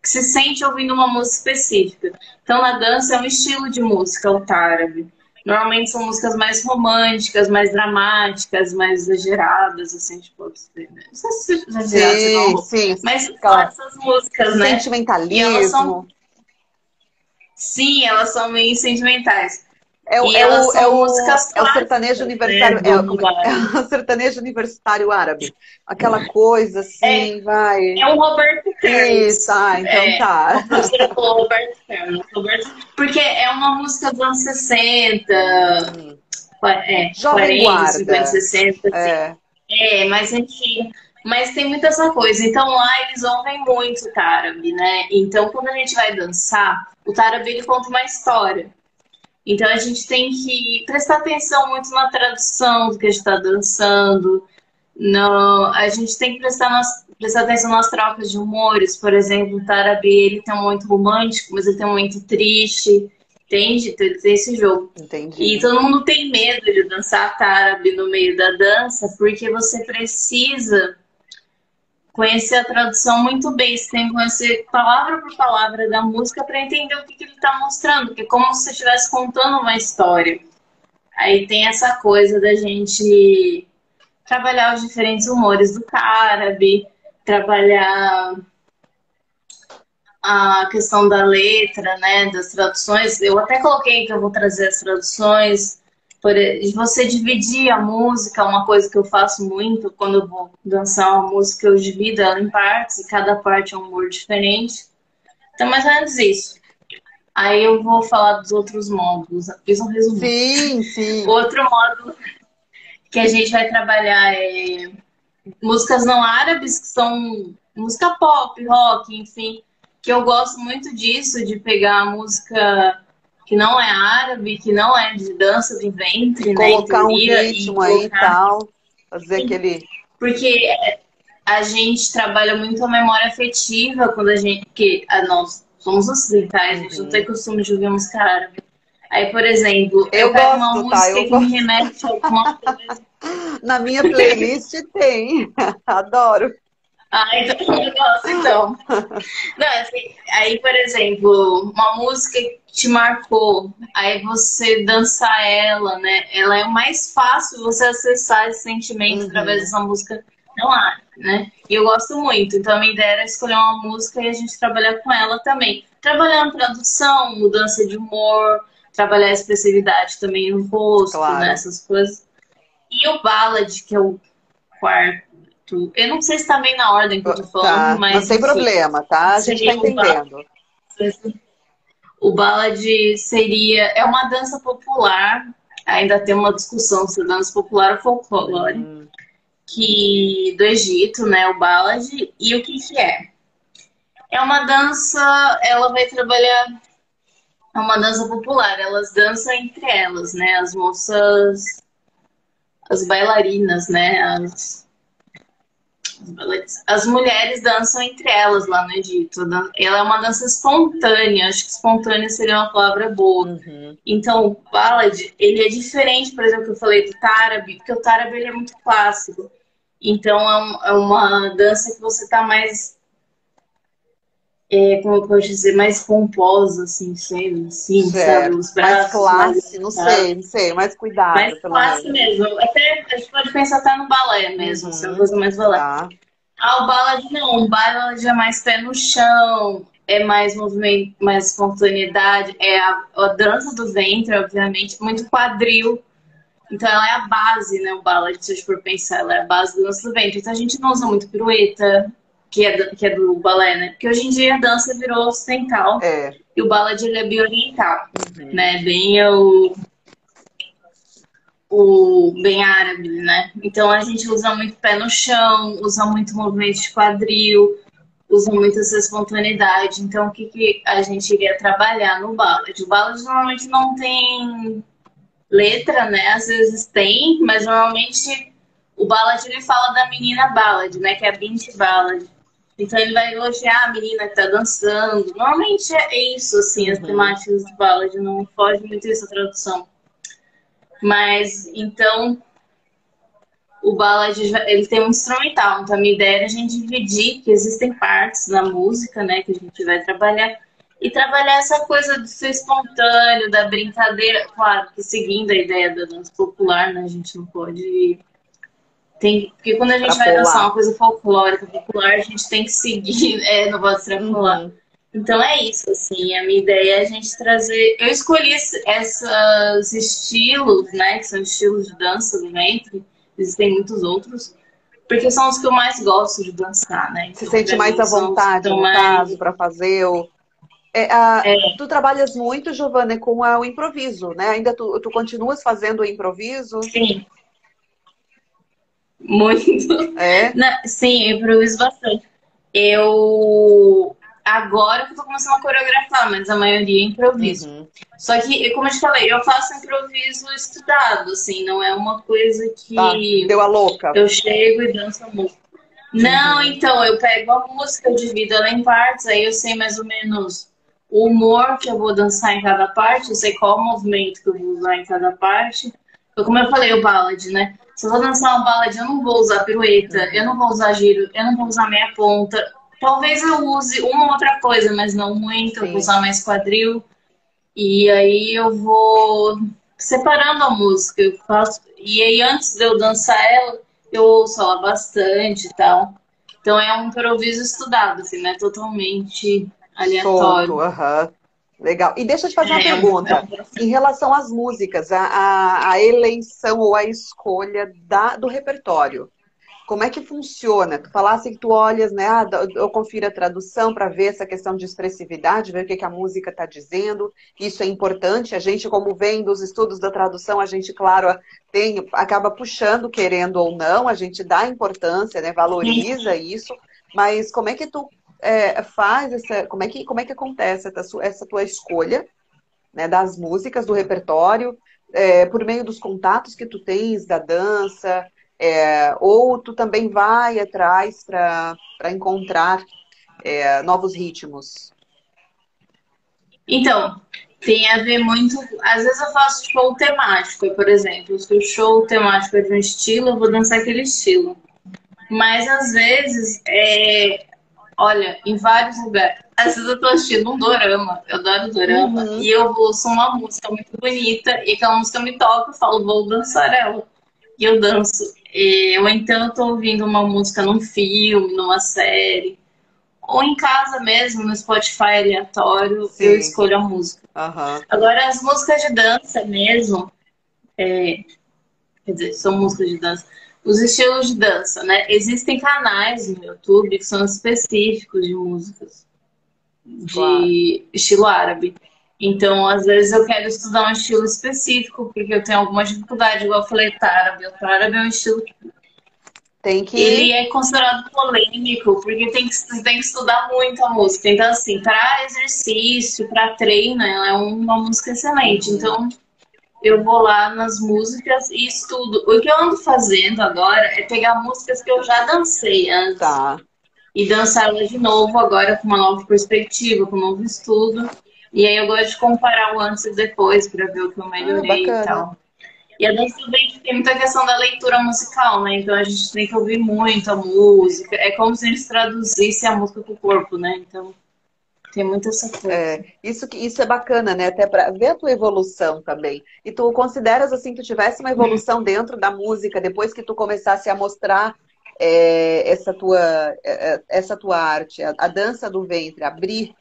que se sente ouvindo uma música específica. Então, na dança é um estilo de música, o tarabe. Normalmente são músicas mais românticas, mais dramáticas, mais exageradas, assim, tipo, não sei se exageradas, sim, não, sim, mas claro. essas músicas, né? Sentimentalismo. Elas são... Sim, elas são meio sentimentais. É o, é o, é, o, é o sertanejo universitário, né, é, o, é o sertanejo universitário árabe. Aquela coisa assim, é, vai. É o Roberto Carlos. Isso, ah, então é, tá. Você falou Roberto Carlos. Porque é uma música dos anos 60, hum. é, Jovem 40, guarda. 50, 60, assim. É. é, mais antiga. Mas tem muita essa coisa. Então lá eles ouvem muito o Tarabi, né? Então quando a gente vai dançar, o Tarabi ele conta uma história. Então a gente tem que prestar atenção muito na tradução do que a gente está dançando. No, a gente tem que prestar, prestar atenção nas trocas de humores. Por exemplo, o Tarabi ele tem um momento romântico, mas ele tem um momento triste. Entende? Então, ele tem esse jogo. Entendi. E todo mundo tem medo de dançar Tarabi no meio da dança, porque você precisa conhecer a tradução muito bem, você tem que conhecer palavra por palavra da música para entender o que, que ele está mostrando, porque é como se você estivesse contando uma história. Aí tem essa coisa da gente trabalhar os diferentes humores do árabe, trabalhar a questão da letra, né, das traduções. Eu até coloquei que eu vou trazer as traduções você dividir a música, uma coisa que eu faço muito quando eu vou dançar uma música, eu divido ela em partes e cada parte é um humor diferente. Então, mais ou menos isso. Aí eu vou falar dos outros módulos. Fiz um resumo. Sim, sim. Outro módulo que a gente vai trabalhar é músicas não árabes, que são música pop, rock, enfim. Que eu gosto muito disso, de pegar a música que não é árabe, que não é de dança de ventre, né, colocar né? um ritmo e aí e tal, fazer aquele. Porque a gente trabalha muito a memória afetiva quando a gente. que a nós somos ocidentais, a gente não tem uhum. costume de ouvir música árabe. Aí, por exemplo, eu, eu pego gosto, uma tá, música tá, que gosto. me remete a alguma coisa. Na minha playlist tem. Adoro. Ah, então eu gosto, então. Não, assim, aí, por exemplo, uma música que te marcou, aí você dançar ela, né? Ela é mais fácil você acessar esse sentimento uhum. através dessa música não há, né? E eu gosto muito. Então a minha ideia era escolher uma música e a gente trabalhar com ela também. Trabalhando tradução, mudança de humor, trabalhar a expressividade também no rosto, claro. né? Essas coisas. E o ballad, que é o quarto eu não sei se tá bem na ordem que eu tô tá, falando, tá, mas. Não tem problema, tá? A gente tá entendendo. O ballad seria. É uma dança popular, ainda tem uma discussão se dança popular ou folclore. Hum. Que, do Egito, né? O ballad. E o que, que é? É uma dança, ela vai trabalhar. É uma dança popular, elas dançam entre elas, né? As moças. As bailarinas, né? As, as mulheres dançam entre elas lá no Egito. Ela é uma dança espontânea, acho que espontânea seria uma palavra boa. Uhum. Então, o ballad, ele é diferente, por exemplo, que eu falei do tarabe, porque o tarabe ele é muito clássico. Então, é, é uma dança que você tá mais é, como eu posso dizer, mais pomposa, assim, sendo assim, sabe? Os braços. Mais classe, mais, não sei, não sei, mais cuidado. Mais classe mesmo. Até, a gente pode pensar até no balé mesmo, uhum. se é uma coisa mais balé. Tá. Ah, o ballad não, o ballad é mais pé no chão, é mais movimento, mais espontaneidade, é a, a dança do ventre, obviamente, muito quadril, Então ela é a base, né? O ballad, se a gente for pensar, ela é a base do do ventre. Então a gente não usa muito pirueta, que é, do, que é do balé, né? Porque hoje em dia a dança virou ocidental é. e o ele é bem oriental, uhum. né? Bem o, o bem árabe, né? Então a gente usa muito pé no chão, usa muito movimento de quadril, usa muito essa espontaneidade. Então o que, que a gente iria trabalhar no ballad? O ballad normalmente não tem letra, né? Às vezes tem, mas normalmente o ballad ele fala da menina ballad, né? Que é a Bint Ballad. Então ele vai elogiar a menina que tá dançando. Normalmente é isso, assim, as uhum. temáticas do ballad, não foge muito isso a tradução. Mas então o ballad ele tem um instrumental, então a minha ideia era a gente dividir, que existem partes na música, né, que a gente vai trabalhar, e trabalhar essa coisa do ser espontâneo, da brincadeira, claro que seguindo a ideia da dança popular, né, a gente não pode tem, porque quando a gente vai dançar uma coisa folclórica, popular, a gente tem que seguir, é, não pode extrapolar. Uhum. Então é isso, assim, a minha ideia é a gente trazer. Eu escolhi esses estilos, né, que são estilos de dança do ventre, existem muitos outros, porque são os que eu mais gosto de dançar, né? Então, Se sente mais à vontade, no mais... caso, para fazer o. É, a, é. Tu trabalhas muito, Giovana, com a, o improviso, né? Ainda tu, tu continuas fazendo o improviso? Sim. Muito. É? Na, sim, eu improviso bastante. Eu. Agora que eu tô começando a coreografar, mas a maioria é improviso. Uhum. Só que, como eu te falei, eu faço improviso estudado, assim, não é uma coisa que. Ah, deu a louca. Eu chego e danço a música. Não, uhum. então, eu pego a música, eu divido ela em partes, aí eu sei mais ou menos o humor que eu vou dançar em cada parte, eu sei qual movimento que eu vou usar em cada parte. Então, como eu falei, o ballad, né? Se eu vou dançar uma ballad, eu não vou usar pirueta, eu não vou usar giro, eu não vou usar meia ponta. Talvez eu use uma ou outra coisa, mas não muito. Sim. Eu vou usar mais quadril. E aí eu vou separando a música. Eu faço... E aí, antes de eu dançar ela, eu ouço ela bastante e tal. Então é um improviso estudado, assim, não é totalmente aleatório. Solto, uh -huh. Legal. E deixa eu te fazer uma pergunta. Em relação às músicas, a, a, a, eleição ou a escolha da, do repertório. Como é que funciona? Tu falasse que tu olhas, né? Ah, eu confiro a tradução para ver essa questão de expressividade, ver o que, que a música está dizendo. Isso é importante. A gente, como vem dos estudos da tradução, a gente, claro, tem, acaba puxando, querendo ou não, a gente dá importância, né? Valoriza isso. Mas como é que tu é, faz essa. Como é que, como é que acontece essa, essa tua escolha né, das músicas, do repertório, é, por meio dos contatos que tu tens da dança, é, ou tu também vai atrás para encontrar é, novos ritmos? Então, tem a ver muito. Às vezes eu faço show temático, por exemplo. Se o show temático é de um estilo, eu vou dançar aquele estilo. Mas às vezes é, Olha, em vários lugares. Às vezes eu tô assistindo um dorama, eu adoro dorama, uhum. e eu ouço uma música muito bonita, e aquela música me toca, eu falo, vou dançar ela. E eu danço. Ou então eu tô ouvindo uma música num filme, numa série. Ou em casa mesmo, no Spotify aleatório, Sim. eu escolho a música. Uhum. Agora, as músicas de dança mesmo, é... quer dizer, são músicas de dança os estilos de dança, né? Existem canais no YouTube que são específicos de músicas de claro. estilo árabe. Então, às vezes eu quero estudar um estilo específico, porque eu tenho alguma dificuldade, igual eu falei, árabe. O árabe é um estilo tem que... Ele é considerado polêmico, porque tem que, tem que estudar muito a música. Então, assim, para exercício, para treino, é uma música excelente. Então, eu vou lá nas músicas e estudo. O que eu ando fazendo agora é pegar músicas que eu já dancei antes. Tá. E dançar elas de novo, agora com uma nova perspectiva, com um novo estudo. E aí eu gosto de comparar o antes e depois para ver o que eu melhorei ah, e tal. E a dança também tem muita questão da leitura musical, né? Então a gente tem que ouvir muito a música. É como se eles traduzissem a música pro corpo, né? Então tem muita. É, isso, isso é bacana, né? Até para ver a tua evolução também. E tu consideras assim que tu tivesse uma evolução dentro da música depois que tu começasse a mostrar é, essa, tua, é, é, essa tua arte, a, a dança do ventre, abrir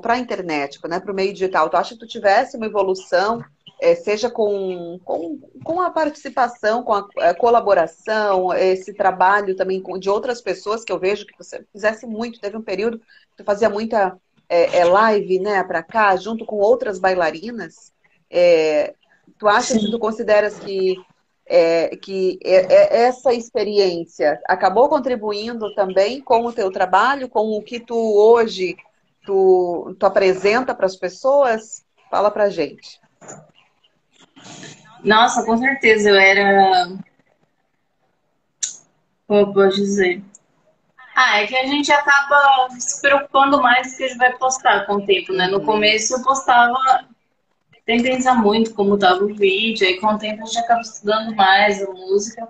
para a internet, né, para o meio digital. Tu acha que tu tivesse uma evolução é, seja com, com, com a participação, com a, a, colaboração, esse trabalho também com, de outras pessoas que eu vejo que você fizesse muito. Teve um período que você fazia muita é, é, live né, para cá, junto com outras bailarinas. É, tu achas que tu consideras que, é, que é, essa experiência acabou contribuindo também com o teu trabalho, com o que tu hoje tu, tu apresenta para as pessoas? Fala para gente. Nossa, com certeza, eu era. Como eu posso dizer? Ah, é que a gente acaba se preocupando mais do que a gente vai postar com o tempo, né? No começo eu postava sem pensar muito como estava o vídeo, aí com o tempo a gente acaba estudando mais a música.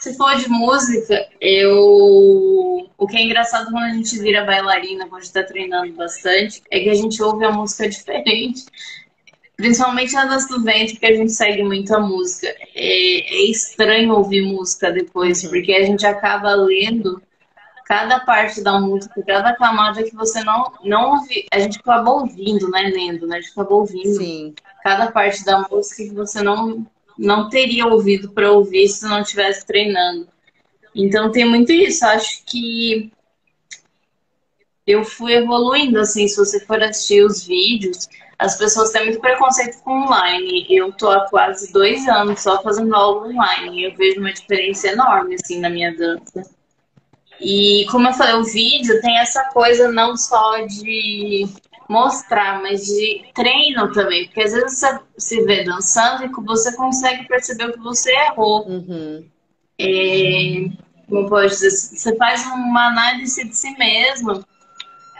Se for de música, eu. O que é engraçado quando a gente vira bailarina, quando a gente tá treinando bastante, é que a gente ouve a música diferente. Principalmente na dança do ventre, que a gente segue muito a música. É, é estranho ouvir música depois, uhum. porque a gente acaba lendo cada parte da música, cada camada que você não, não ouve. A gente acaba ouvindo, né? Lendo, né? A gente acaba ouvindo Sim. cada parte da música que você não, não teria ouvido para ouvir se não estivesse treinando. Então tem muito isso. Acho que eu fui evoluindo, assim, se você for assistir os vídeos as pessoas têm muito preconceito com online. Eu tô há quase dois anos só fazendo aula online. Eu vejo uma diferença enorme, assim, na minha dança. E como eu falei, o vídeo tem essa coisa não só de mostrar, mas de treino também. Porque às vezes você se vê dançando e você consegue perceber o que você errou. Uhum. É, como pode dizer, você faz uma análise de si mesmo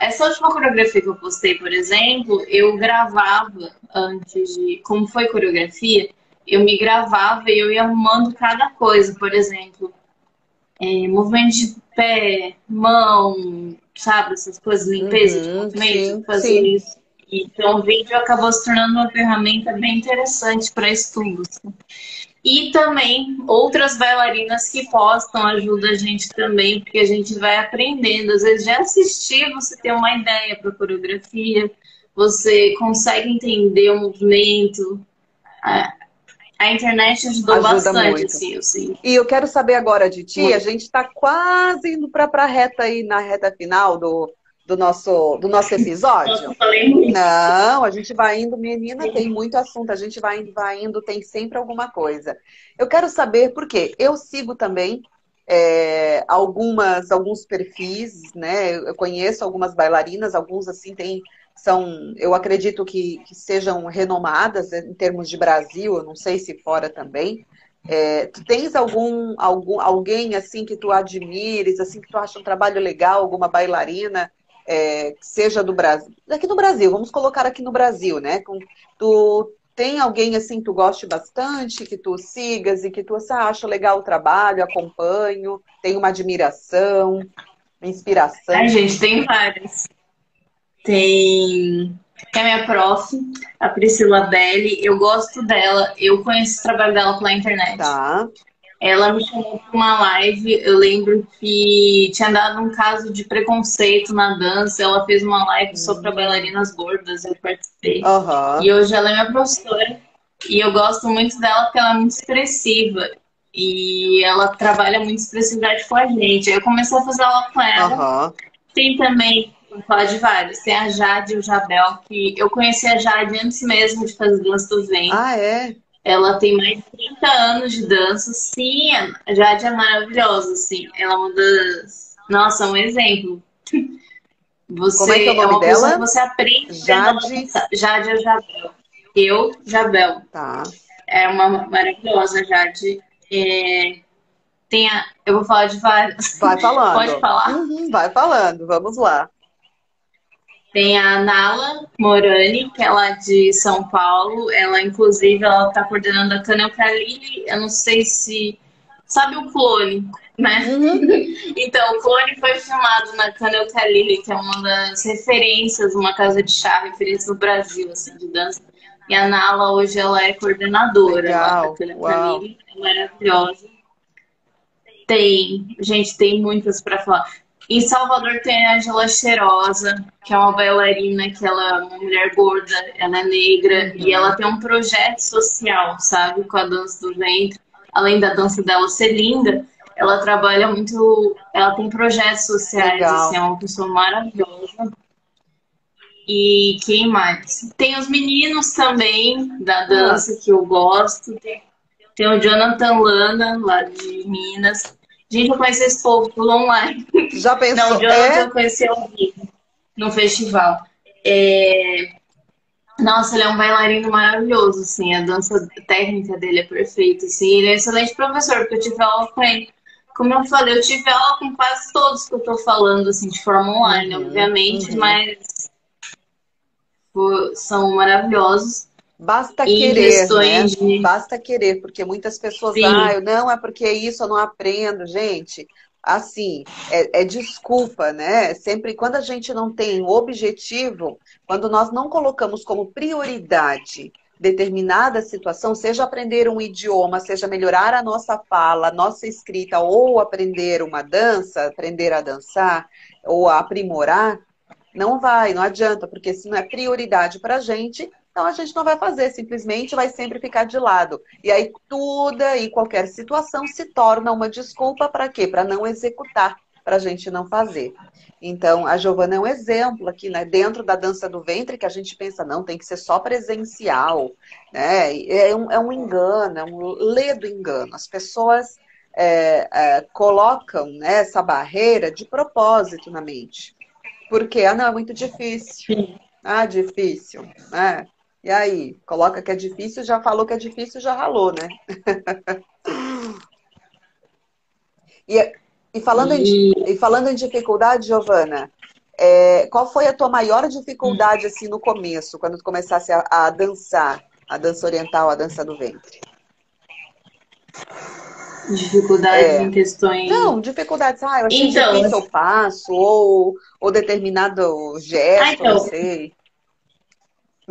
essa última coreografia que eu postei, por exemplo, eu gravava antes de. Como foi coreografia, eu me gravava e eu ia arrumando cada coisa. Por exemplo, é, movimento de pé, mão, sabe? Essas coisas, limpeza uhum, de movimento, fazer sim. isso. Então, o vídeo acabou se tornando uma ferramenta bem interessante para estudos. E também outras bailarinas que postam ajuda a gente também, porque a gente vai aprendendo. Às vezes, já assistir, você tem uma ideia para coreografia, você consegue entender o movimento. A internet ajudou Ajuda bastante, muito. assim, eu sim. E eu quero saber agora de ti, muito. a gente está quase indo para a reta aí, na reta final do, do nosso, do nosso episódio? Nossa, falei muito. Não, a gente vai indo, menina, tem muito assunto, a gente vai indo, vai indo, tem sempre alguma coisa. Eu quero saber por quê. Eu sigo também é, algumas, alguns perfis, né? Eu conheço algumas bailarinas, alguns assim tem, são, eu acredito que, que sejam renomadas em termos de Brasil, eu não sei se fora também. É, tu tens algum, algum alguém assim que tu admires, assim que tu acha um trabalho legal, alguma bailarina é, seja do Brasil, aqui no Brasil, vamos colocar aqui no Brasil, né? Tu tem alguém assim que tu goste bastante, que tu sigas e que tu assim, acha legal o trabalho, acompanho, tem uma admiração, inspiração? Ai, gente, tem várias. Tem a minha prof, a Priscila Belli, eu gosto dela, eu conheço o trabalho dela pela internet. Tá. Ela me chamou para uma live. Eu lembro que tinha dado um caso de preconceito na dança. Ela fez uma live sobre uhum. bailarinas gordas. Eu participei. Uhum. E hoje ela é minha professora. E eu gosto muito dela porque ela é muito expressiva. E ela trabalha muito expressividade com a gente. Aí eu comecei a fazer aula com ela. Uhum. Tem também, vou falar de vários. Tem a Jade e o Jabel, que eu conheci a Jade antes mesmo de fazer dança do vento. Ah, é? Ela tem mais de 30 anos de dança. Sim, a Jade é maravilhosa, assim. Ela é uma das. Nossa, um exemplo. Você, Como é, que é, o nome é uma dela? que você aprende. Jade. Jade é Jabel. Eu, Jabel. Tá. É uma maravilhosa, Jade. É... Tem a... Eu vou falar de várias. Vai falando. Pode falar? Uhum, vai falando, vamos lá. Tem a Nala Morani, que é lá de São Paulo. Ela, inclusive, ela está coordenando a Canel Kalili. Eu não sei se... Sabe o clone, né? Uhum. então, o clone foi filmado na Canel Kalili, que é uma das referências, uma casa de chá, referência no Brasil, assim, de dança. E a Nala, hoje, ela é coordenadora Legal. da Canel Kalili. É maravilhosa. Tem, gente, tem muitas para falar. Em Salvador tem a Angela Cheirosa, que é uma bailarina, que ela é uma mulher gorda, ela é negra, uhum. e ela tem um projeto social, sabe, com a dança do ventre. Além da dança dela ser linda, ela trabalha muito, ela tem projetos sociais, Legal. assim, é uma pessoa maravilhosa. E quem mais? Tem os meninos também da dança que eu gosto. Tem, tem o Jonathan Lana, lá de Minas. Gente, eu conheci esse povo pelo online. Já pensou? Não, Jonathan é? eu conheci ao vivo, no festival. É... Nossa, ele é um bailarino maravilhoso, assim, a dança técnica dele é perfeita, assim, ele é um excelente professor, porque eu tive aula com ele. Como eu falei, eu tive aula com quase todos que eu tô falando, assim, de forma online, uhum, obviamente, uhum. mas são maravilhosos. Basta querer, né? De... Basta querer, porque muitas pessoas, Sim. ah, não é porque isso eu não aprendo, gente. Assim, é, é, desculpa, né? Sempre quando a gente não tem objetivo, quando nós não colocamos como prioridade determinada situação, seja aprender um idioma, seja melhorar a nossa fala, a nossa escrita, ou aprender uma dança, aprender a dançar, ou a aprimorar, não vai, não adianta, porque se não é prioridade para a gente, então a gente não vai fazer, simplesmente vai sempre ficar de lado. E aí toda e qualquer situação se torna uma desculpa para quê? Para não executar, para a gente não fazer. Então, a Giovana é um exemplo aqui, né? Dentro da dança do ventre, que a gente pensa, não, tem que ser só presencial, né? É um, é um engano, é um ledo engano. As pessoas é, é, colocam né, essa barreira de propósito na mente. Porque, ah, não, é muito difícil. Ah, difícil. É. E aí, coloca que é difícil, já falou que é difícil, já ralou, né? e, e, falando em, e falando em dificuldade, Giovana, é, qual foi a tua maior dificuldade assim no começo, quando tu começasse a, a dançar, a dança oriental, a dança do ventre? Dificuldades é. em questões. Não, dificuldades. Ah, eu achei então, difícil o passo, ou, ou determinado gesto, ah, então. não sei.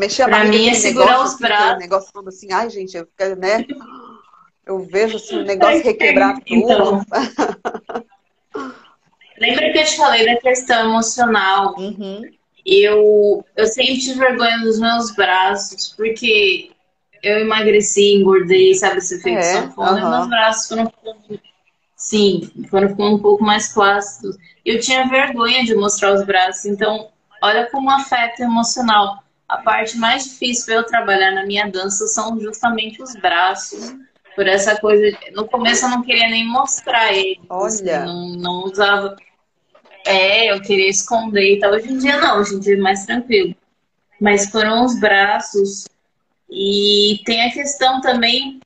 Mexer a pra mim é segurar negócio, os assim, braços. negócio falando assim, ai, gente, eu, né? Eu vejo assim, o negócio requebrar então, tudo. Lembra que eu te falei da questão emocional? Uhum. Eu, eu sempre tive vergonha dos meus braços, porque eu emagreci, engordei, sabe esse efeito é, sanfona, uhum. meus braços foram sim, foram ficando um pouco mais plásticos. Eu tinha vergonha de mostrar os braços, então olha como afeta emocional. A parte mais difícil para eu trabalhar na minha dança são justamente os braços. Por essa coisa, no começo eu não queria nem mostrar eles. Olha. Não, não usava. É, eu queria esconder e tal. Hoje em dia não, hoje em dia é mais tranquilo. Mas foram os braços e tem a questão também,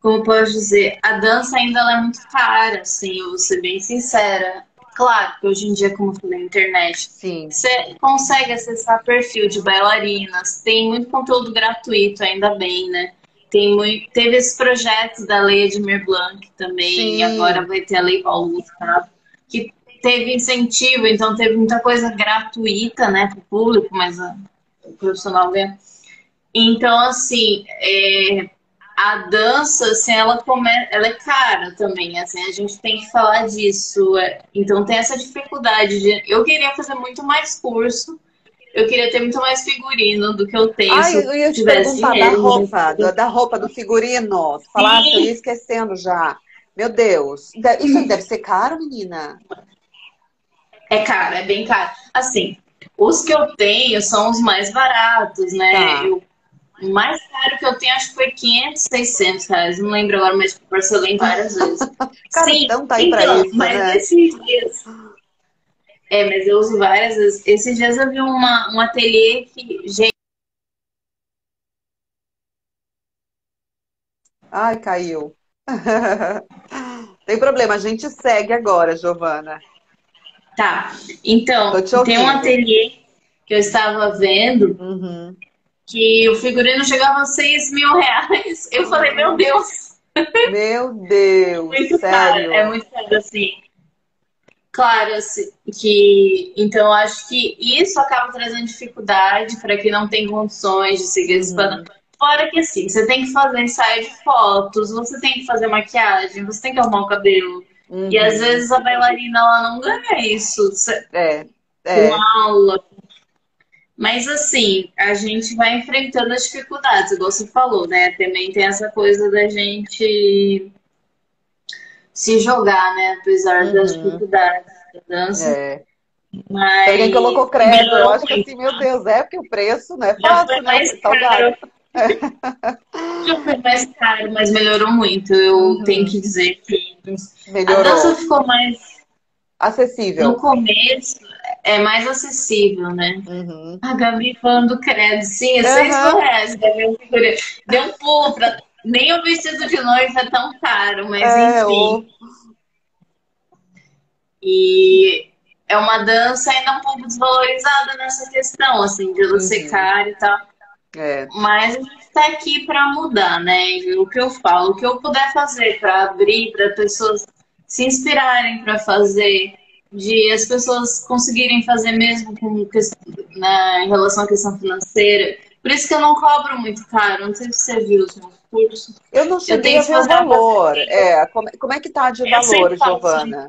como posso dizer, a dança ainda é muito cara, assim, eu vou ser bem sincera. Claro que hoje em dia, como eu falei, na internet, Sim. você consegue acessar perfil de bailarinas, tem muito conteúdo gratuito, ainda bem, né? Tem muito, teve esses projetos da Lei Edmir Blanc também, Sim. e agora vai ter a Lei Paulo Gustavo, que teve incentivo, então teve muita coisa gratuita, né, para o público, mas a, profissional mesmo. Então, assim, é, a dança, assim, ela, come, ela é cara também, assim, a gente tem que falar disso. É, então, tem essa dificuldade de... Eu queria fazer muito mais curso, eu queria ter muito mais figurino do que eu tenho. Ah, eu ia te perguntar da roupa, da, da, roupa, do figurino. Falar, eu ia esquecendo já. Meu Deus, isso deve ser caro, menina? É caro, é bem caro. Assim, os que eu tenho são os mais baratos, né? Tá. Eu, o mais caro que eu tenho acho que foi 500, 600 reais. Não lembro agora, mas parcelei várias vezes. Cara, Sim, então tá aí então, pra isso, mas né? esses dias... É, mas eu uso várias vezes. Esses dias eu vi uma, um ateliê que... Gente... Ai, caiu. Tem problema, a gente segue agora, Giovana. Tá. Então, tem um ateliê que eu estava vendo uhum. Que o figurino chegava a 6 mil reais. Eu falei, meu Deus. Meu Deus, muito sério? Caro, é muito caro, assim. Claro, assim, que então eu acho que isso acaba trazendo dificuldade para quem não tem condições de seguir esse plano. Fora que assim, você tem que fazer ensaio de fotos, você tem que fazer maquiagem, você tem que arrumar o cabelo, Uhum. E às vezes a bailarina ela não ganha isso é, é. com aula. Mas assim, a gente vai enfrentando as dificuldades, igual você falou, né? Também tem essa coisa da gente se jogar, né? Apesar uhum. das dificuldades da dança. É. Mas... Alguém colocou crédito, eu acho que assim, meu Deus, é porque o preço, né? Já foi né? mais caro. Já foi mais caro, mas melhorou muito. Eu uhum. tenho que dizer que melhorou. a dança ficou mais acessível. No começo é mais acessível, né? Uhum. A Gabi falando do credo, sim, é seis uhum. reais, Gabi. Deu um pulo pra. Nem o vestido de noiva é tão caro, mas é, enfim. E é uma dança ainda um pouco desvalorizada nessa questão, assim, de ela uhum. ser cara e tal. É. Mas a gente está aqui para mudar, né? O que eu falo, o que eu puder fazer para abrir, para pessoas se inspirarem para fazer, de as pessoas conseguirem fazer mesmo com né, em relação à questão financeira. Por isso que eu não cobro muito caro. Não sei se você viu os meus cursos. Eu não sei a ver o valor. É, como, como é que tá de valor, Giovana?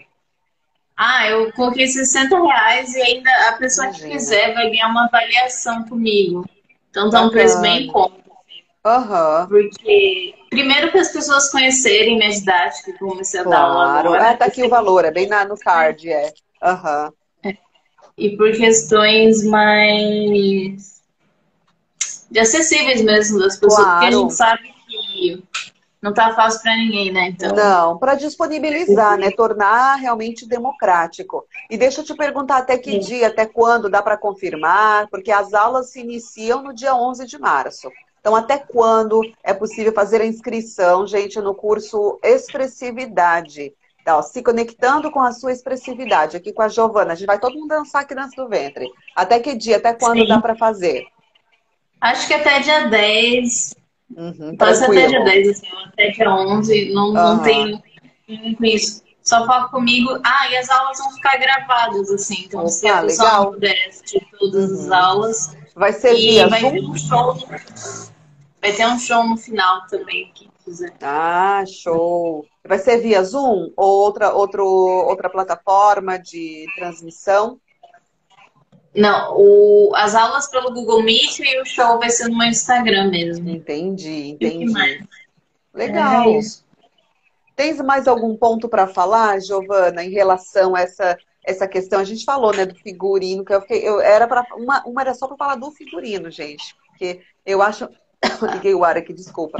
Ah, eu coloquei 60 reais e ainda a pessoa Imagina. que quiser vai ganhar uma avaliação comigo. Então tá um preço bem conto. Uhum. Porque, primeiro, para as pessoas conhecerem minha didática, comecei a claro. dar aula agora. Ah, tá aqui o valor, é bem na, no card, é. Uhum. é. E por questões mais de acessíveis mesmo das pessoas, claro. porque a gente sabe que não tá fácil para ninguém, né? Então... Não, para disponibilizar, né? Tornar realmente democrático. E deixa eu te perguntar até que Sim. dia, até quando dá para confirmar, porque as aulas se iniciam no dia 11 de março. Então, até quando é possível fazer a inscrição, gente, no curso Expressividade? Então, se conectando com a sua expressividade, aqui com a Giovana. A gente vai todo mundo dançar aqui dança do ventre. Até que dia? Até quando Sim. dá para fazer? Acho que até dia 10, Uhum, Pode até dia 10, assim, até dia 11, não, uhum. não tenho com isso. Só fala comigo. Ah, e as aulas vão ficar gravadas, assim. Então, Opa, se não puder assistir todas uhum. as aulas. Vai ser via vai Zoom? ter um show. Vai ter um show no final também, quem quiser. Ah, show. Vai ser via Zoom ou outra, outro, outra plataforma de transmissão? Não, o, as aulas pelo Google Meet e o show vai ser no meu Instagram mesmo. Entendi, entendi. Legal. É Tens mais algum ponto para falar, Giovana, em relação a essa, essa questão? A gente falou, né, do figurino, que eu fiquei, eu era para uma, uma era só para falar do figurino, gente, porque eu acho, liguei o ar aqui, desculpa.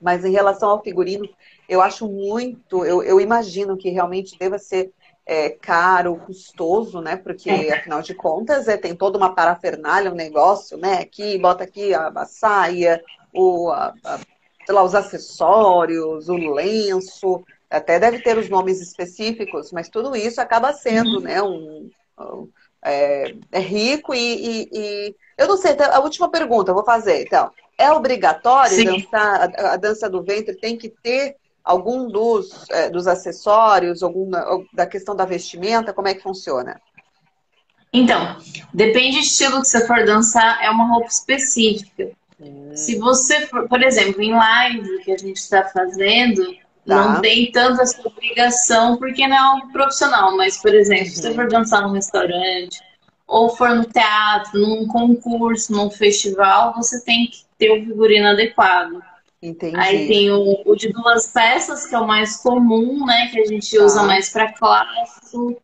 Mas em relação ao figurino, eu acho muito, eu, eu imagino que realmente deva ser é, caro, custoso, né? Porque, é. afinal de contas, é, tem toda uma parafernália, um negócio, né? Aqui, bota aqui a, a saia, o, a, a, sei lá, os acessórios, o lenço, até deve ter os nomes específicos, mas tudo isso acaba sendo, uhum. né? Um, um é, é, rico e, e, e, Eu não sei, então, a última pergunta eu vou fazer, então. É obrigatório dançar a, a dança do ventre? Tem que ter algum dos, é, dos acessórios, algum da questão da vestimenta? Como é que funciona? Então, depende do estilo que você for dançar, é uma roupa específica. Hum. Se você for, por exemplo, em live que a gente está fazendo, tá. não tem tanta essa obrigação, porque não é algo profissional, mas, por exemplo, se você uhum. for dançar num restaurante, ou for no teatro, num concurso, num festival, você tem que ter o figurino adequado. Entendi. Aí tem o, o, de duas peças, que é o mais comum, né? Que a gente usa ah. mais para clássico,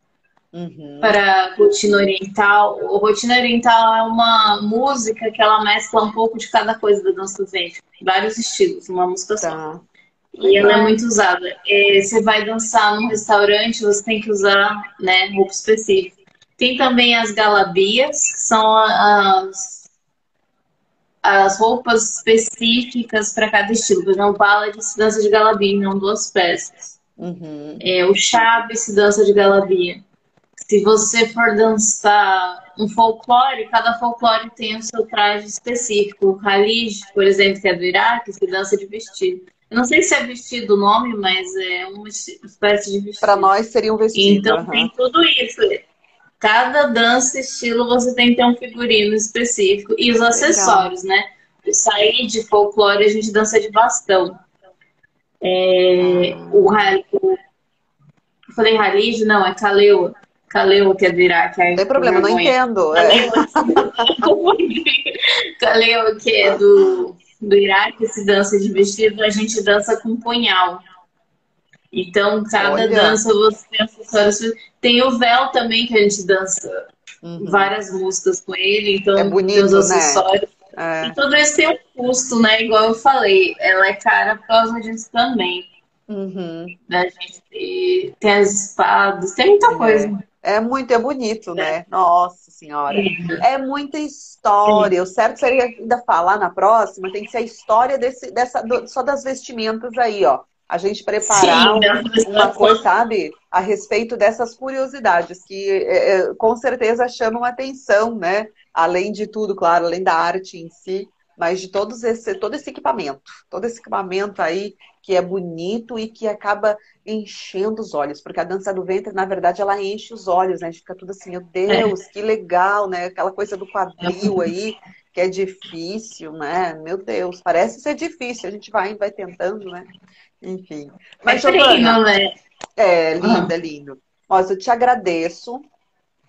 uhum. para rotina oriental. O rotina oriental é uma música que ela mescla um pouco de cada coisa da dança do ventre. Vários estilos, uma música tá. só. E ela é muito usada. É, você vai dançar num restaurante, você tem que usar né, roupa específica. Tem também as galabias, que são as as roupas específicas para cada estilo. Por exemplo, bala de se dança de galabia, não duas peças. Uhum. É, o chave se dança de galabia. Se você for dançar um folclore, cada folclore tem o seu traje específico. O Khalid, por exemplo, que é do Iraque, se dança de vestido. Eu não sei se é vestido o nome, mas é uma espécie de vestido. Para nós seria um vestido. Então uhum. tem tudo isso. Cada dança, estilo, você tem que ter um figurino específico. E os acessórios, Legal. né? O sair de folclore, a gente dança de bastão. É, o, o, falei Harij? Não, é Kalewa. Kalewa que é do Iraque. Não tem problema, não entendo. É. que é do, do Iraque, se dança de vestido, a gente dança com punhal. Então, cada Olha. dança você tem acessórios. Tem o véu também que a gente dança uhum. várias músicas com ele, então é bonito, tem os né? acessórios. Né? É. E tudo isso tem um custo, né? Igual eu falei, ela é cara por causa disso também. Uhum. Da gente ter, tem as espadas, tem muita coisa. É muito, é bonito, né? Nossa senhora. É muita história. O certo seria ainda falar na próxima, tem que ser a história desse, dessa, do, só das vestimentas aí, ó a gente preparar Sim, uma coisa, sabe, a respeito dessas curiosidades que é, é, com certeza chamam atenção, né? Além de tudo, claro, além da arte em si, mas de todos esse, todo esse equipamento, todo esse equipamento aí que é bonito e que acaba enchendo os olhos, porque a dança do ventre, na verdade, ela enche os olhos, né? A gente fica tudo assim, meu Deus, é. que legal, né? Aquela coisa do quadril aí, que é difícil, né? Meu Deus, parece ser difícil, a gente vai, vai tentando, né? Enfim. Mas, é treino, né? É, lindo, é lindo. Mas eu te agradeço.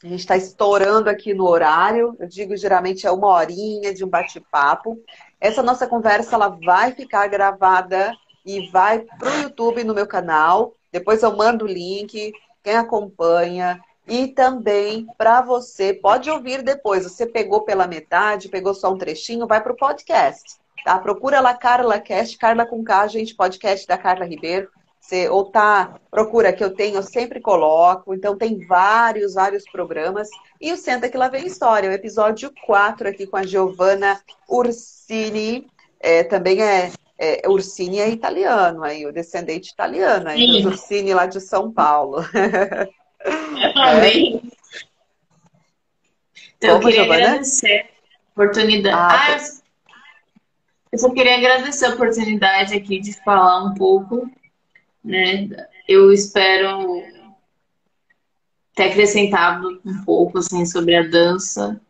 A gente está estourando aqui no horário. Eu digo, geralmente é uma horinha de um bate-papo. Essa nossa conversa ela vai ficar gravada e vai para o YouTube no meu canal. Depois eu mando o link. Quem acompanha. E também para você, pode ouvir depois. Você pegou pela metade, pegou só um trechinho, vai para o podcast. Tá? Procura lá Carla Cast, Carla com K, gente, podcast da Carla Ribeiro. Você, ou tá, procura que eu tenho, eu sempre coloco. Então tem vários, vários programas. E o Senta que lá vem história, o episódio 4 aqui com a Giovanna Ursini. É, também é, é, Ursini é italiano, aí, o descendente italiano, aí, Ursini lá de São Paulo. Amém. Então, Como, eu queria Giovana? agradecer a oportunidade. Ah, ah, eu só queria agradecer a oportunidade aqui de falar um pouco, né? Eu espero ter acrescentado um pouco assim sobre a dança.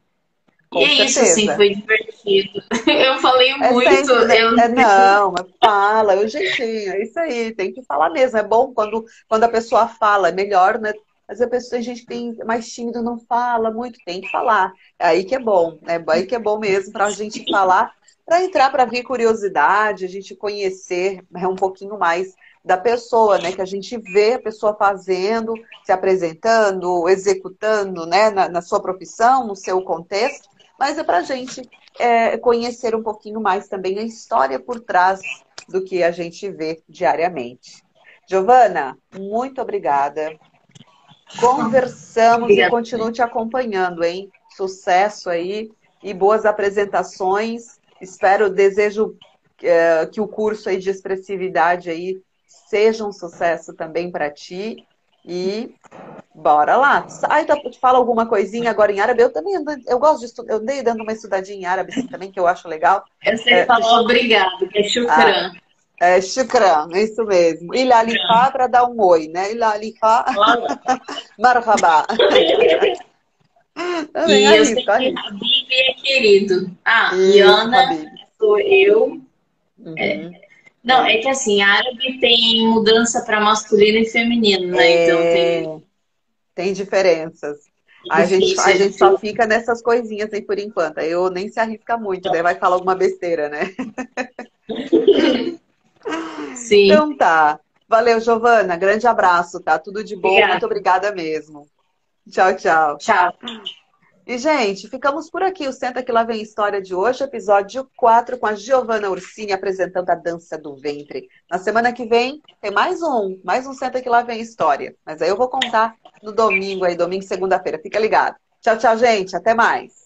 Com e é isso, assim, foi divertido. Eu falei é muito. Sempre, né? eu... é, não, mas fala, o jeitinho, é isso aí, tem que falar mesmo. É bom quando, quando a pessoa fala, é melhor, né? Mas a pessoa, a gente tem mais tímido, não fala muito, tem que falar. É aí que é bom, é aí que é bom mesmo para a gente falar para entrar para ver curiosidade, a gente conhecer né, um pouquinho mais da pessoa, né? Que a gente vê a pessoa fazendo, se apresentando, executando, né? Na, na sua profissão, no seu contexto, mas é para a gente é, conhecer um pouquinho mais também a história por trás do que a gente vê diariamente. Giovana, muito obrigada. Conversamos obrigada. e continuo te acompanhando, hein? Sucesso aí e boas apresentações Espero, desejo é, que o curso aí de expressividade aí seja um sucesso também para ti. E bora lá. Ai, tá, fala alguma coisinha agora em árabe. Eu também ando, eu gosto de estudar, eu andei dando uma estudadinha em árabe assim, também, que eu acho legal. Eu sei é, falar obrigado, que é shukran. Ah, é shukran, é isso mesmo. Ila alifá para dar um oi, né? Ila alifá. Marhaba. Também, e eu sei que Habib é querido. Ah, Isso, e sou eu. Uhum. É, não, é que assim, árabe tem mudança para masculino e feminino, né? É... Então tem. Tem diferenças. A gente, a gente só fica nessas coisinhas aí por enquanto. Eu nem se arrisca muito, daí vai falar alguma besteira, né? Sim. Então tá. Valeu, Giovana. Grande abraço, tá? Tudo de bom. Obrigada. Muito obrigada mesmo. Tchau, tchau. Tchau. E, gente, ficamos por aqui. O Senta Que Lá Vem História de hoje, episódio 4, com a Giovana Ursini apresentando a dança do ventre. Na semana que vem, tem mais um, mais um Senta Que Lá Vem História. Mas aí eu vou contar no domingo aí, domingo, segunda-feira. Fica ligado. Tchau, tchau, gente. Até mais.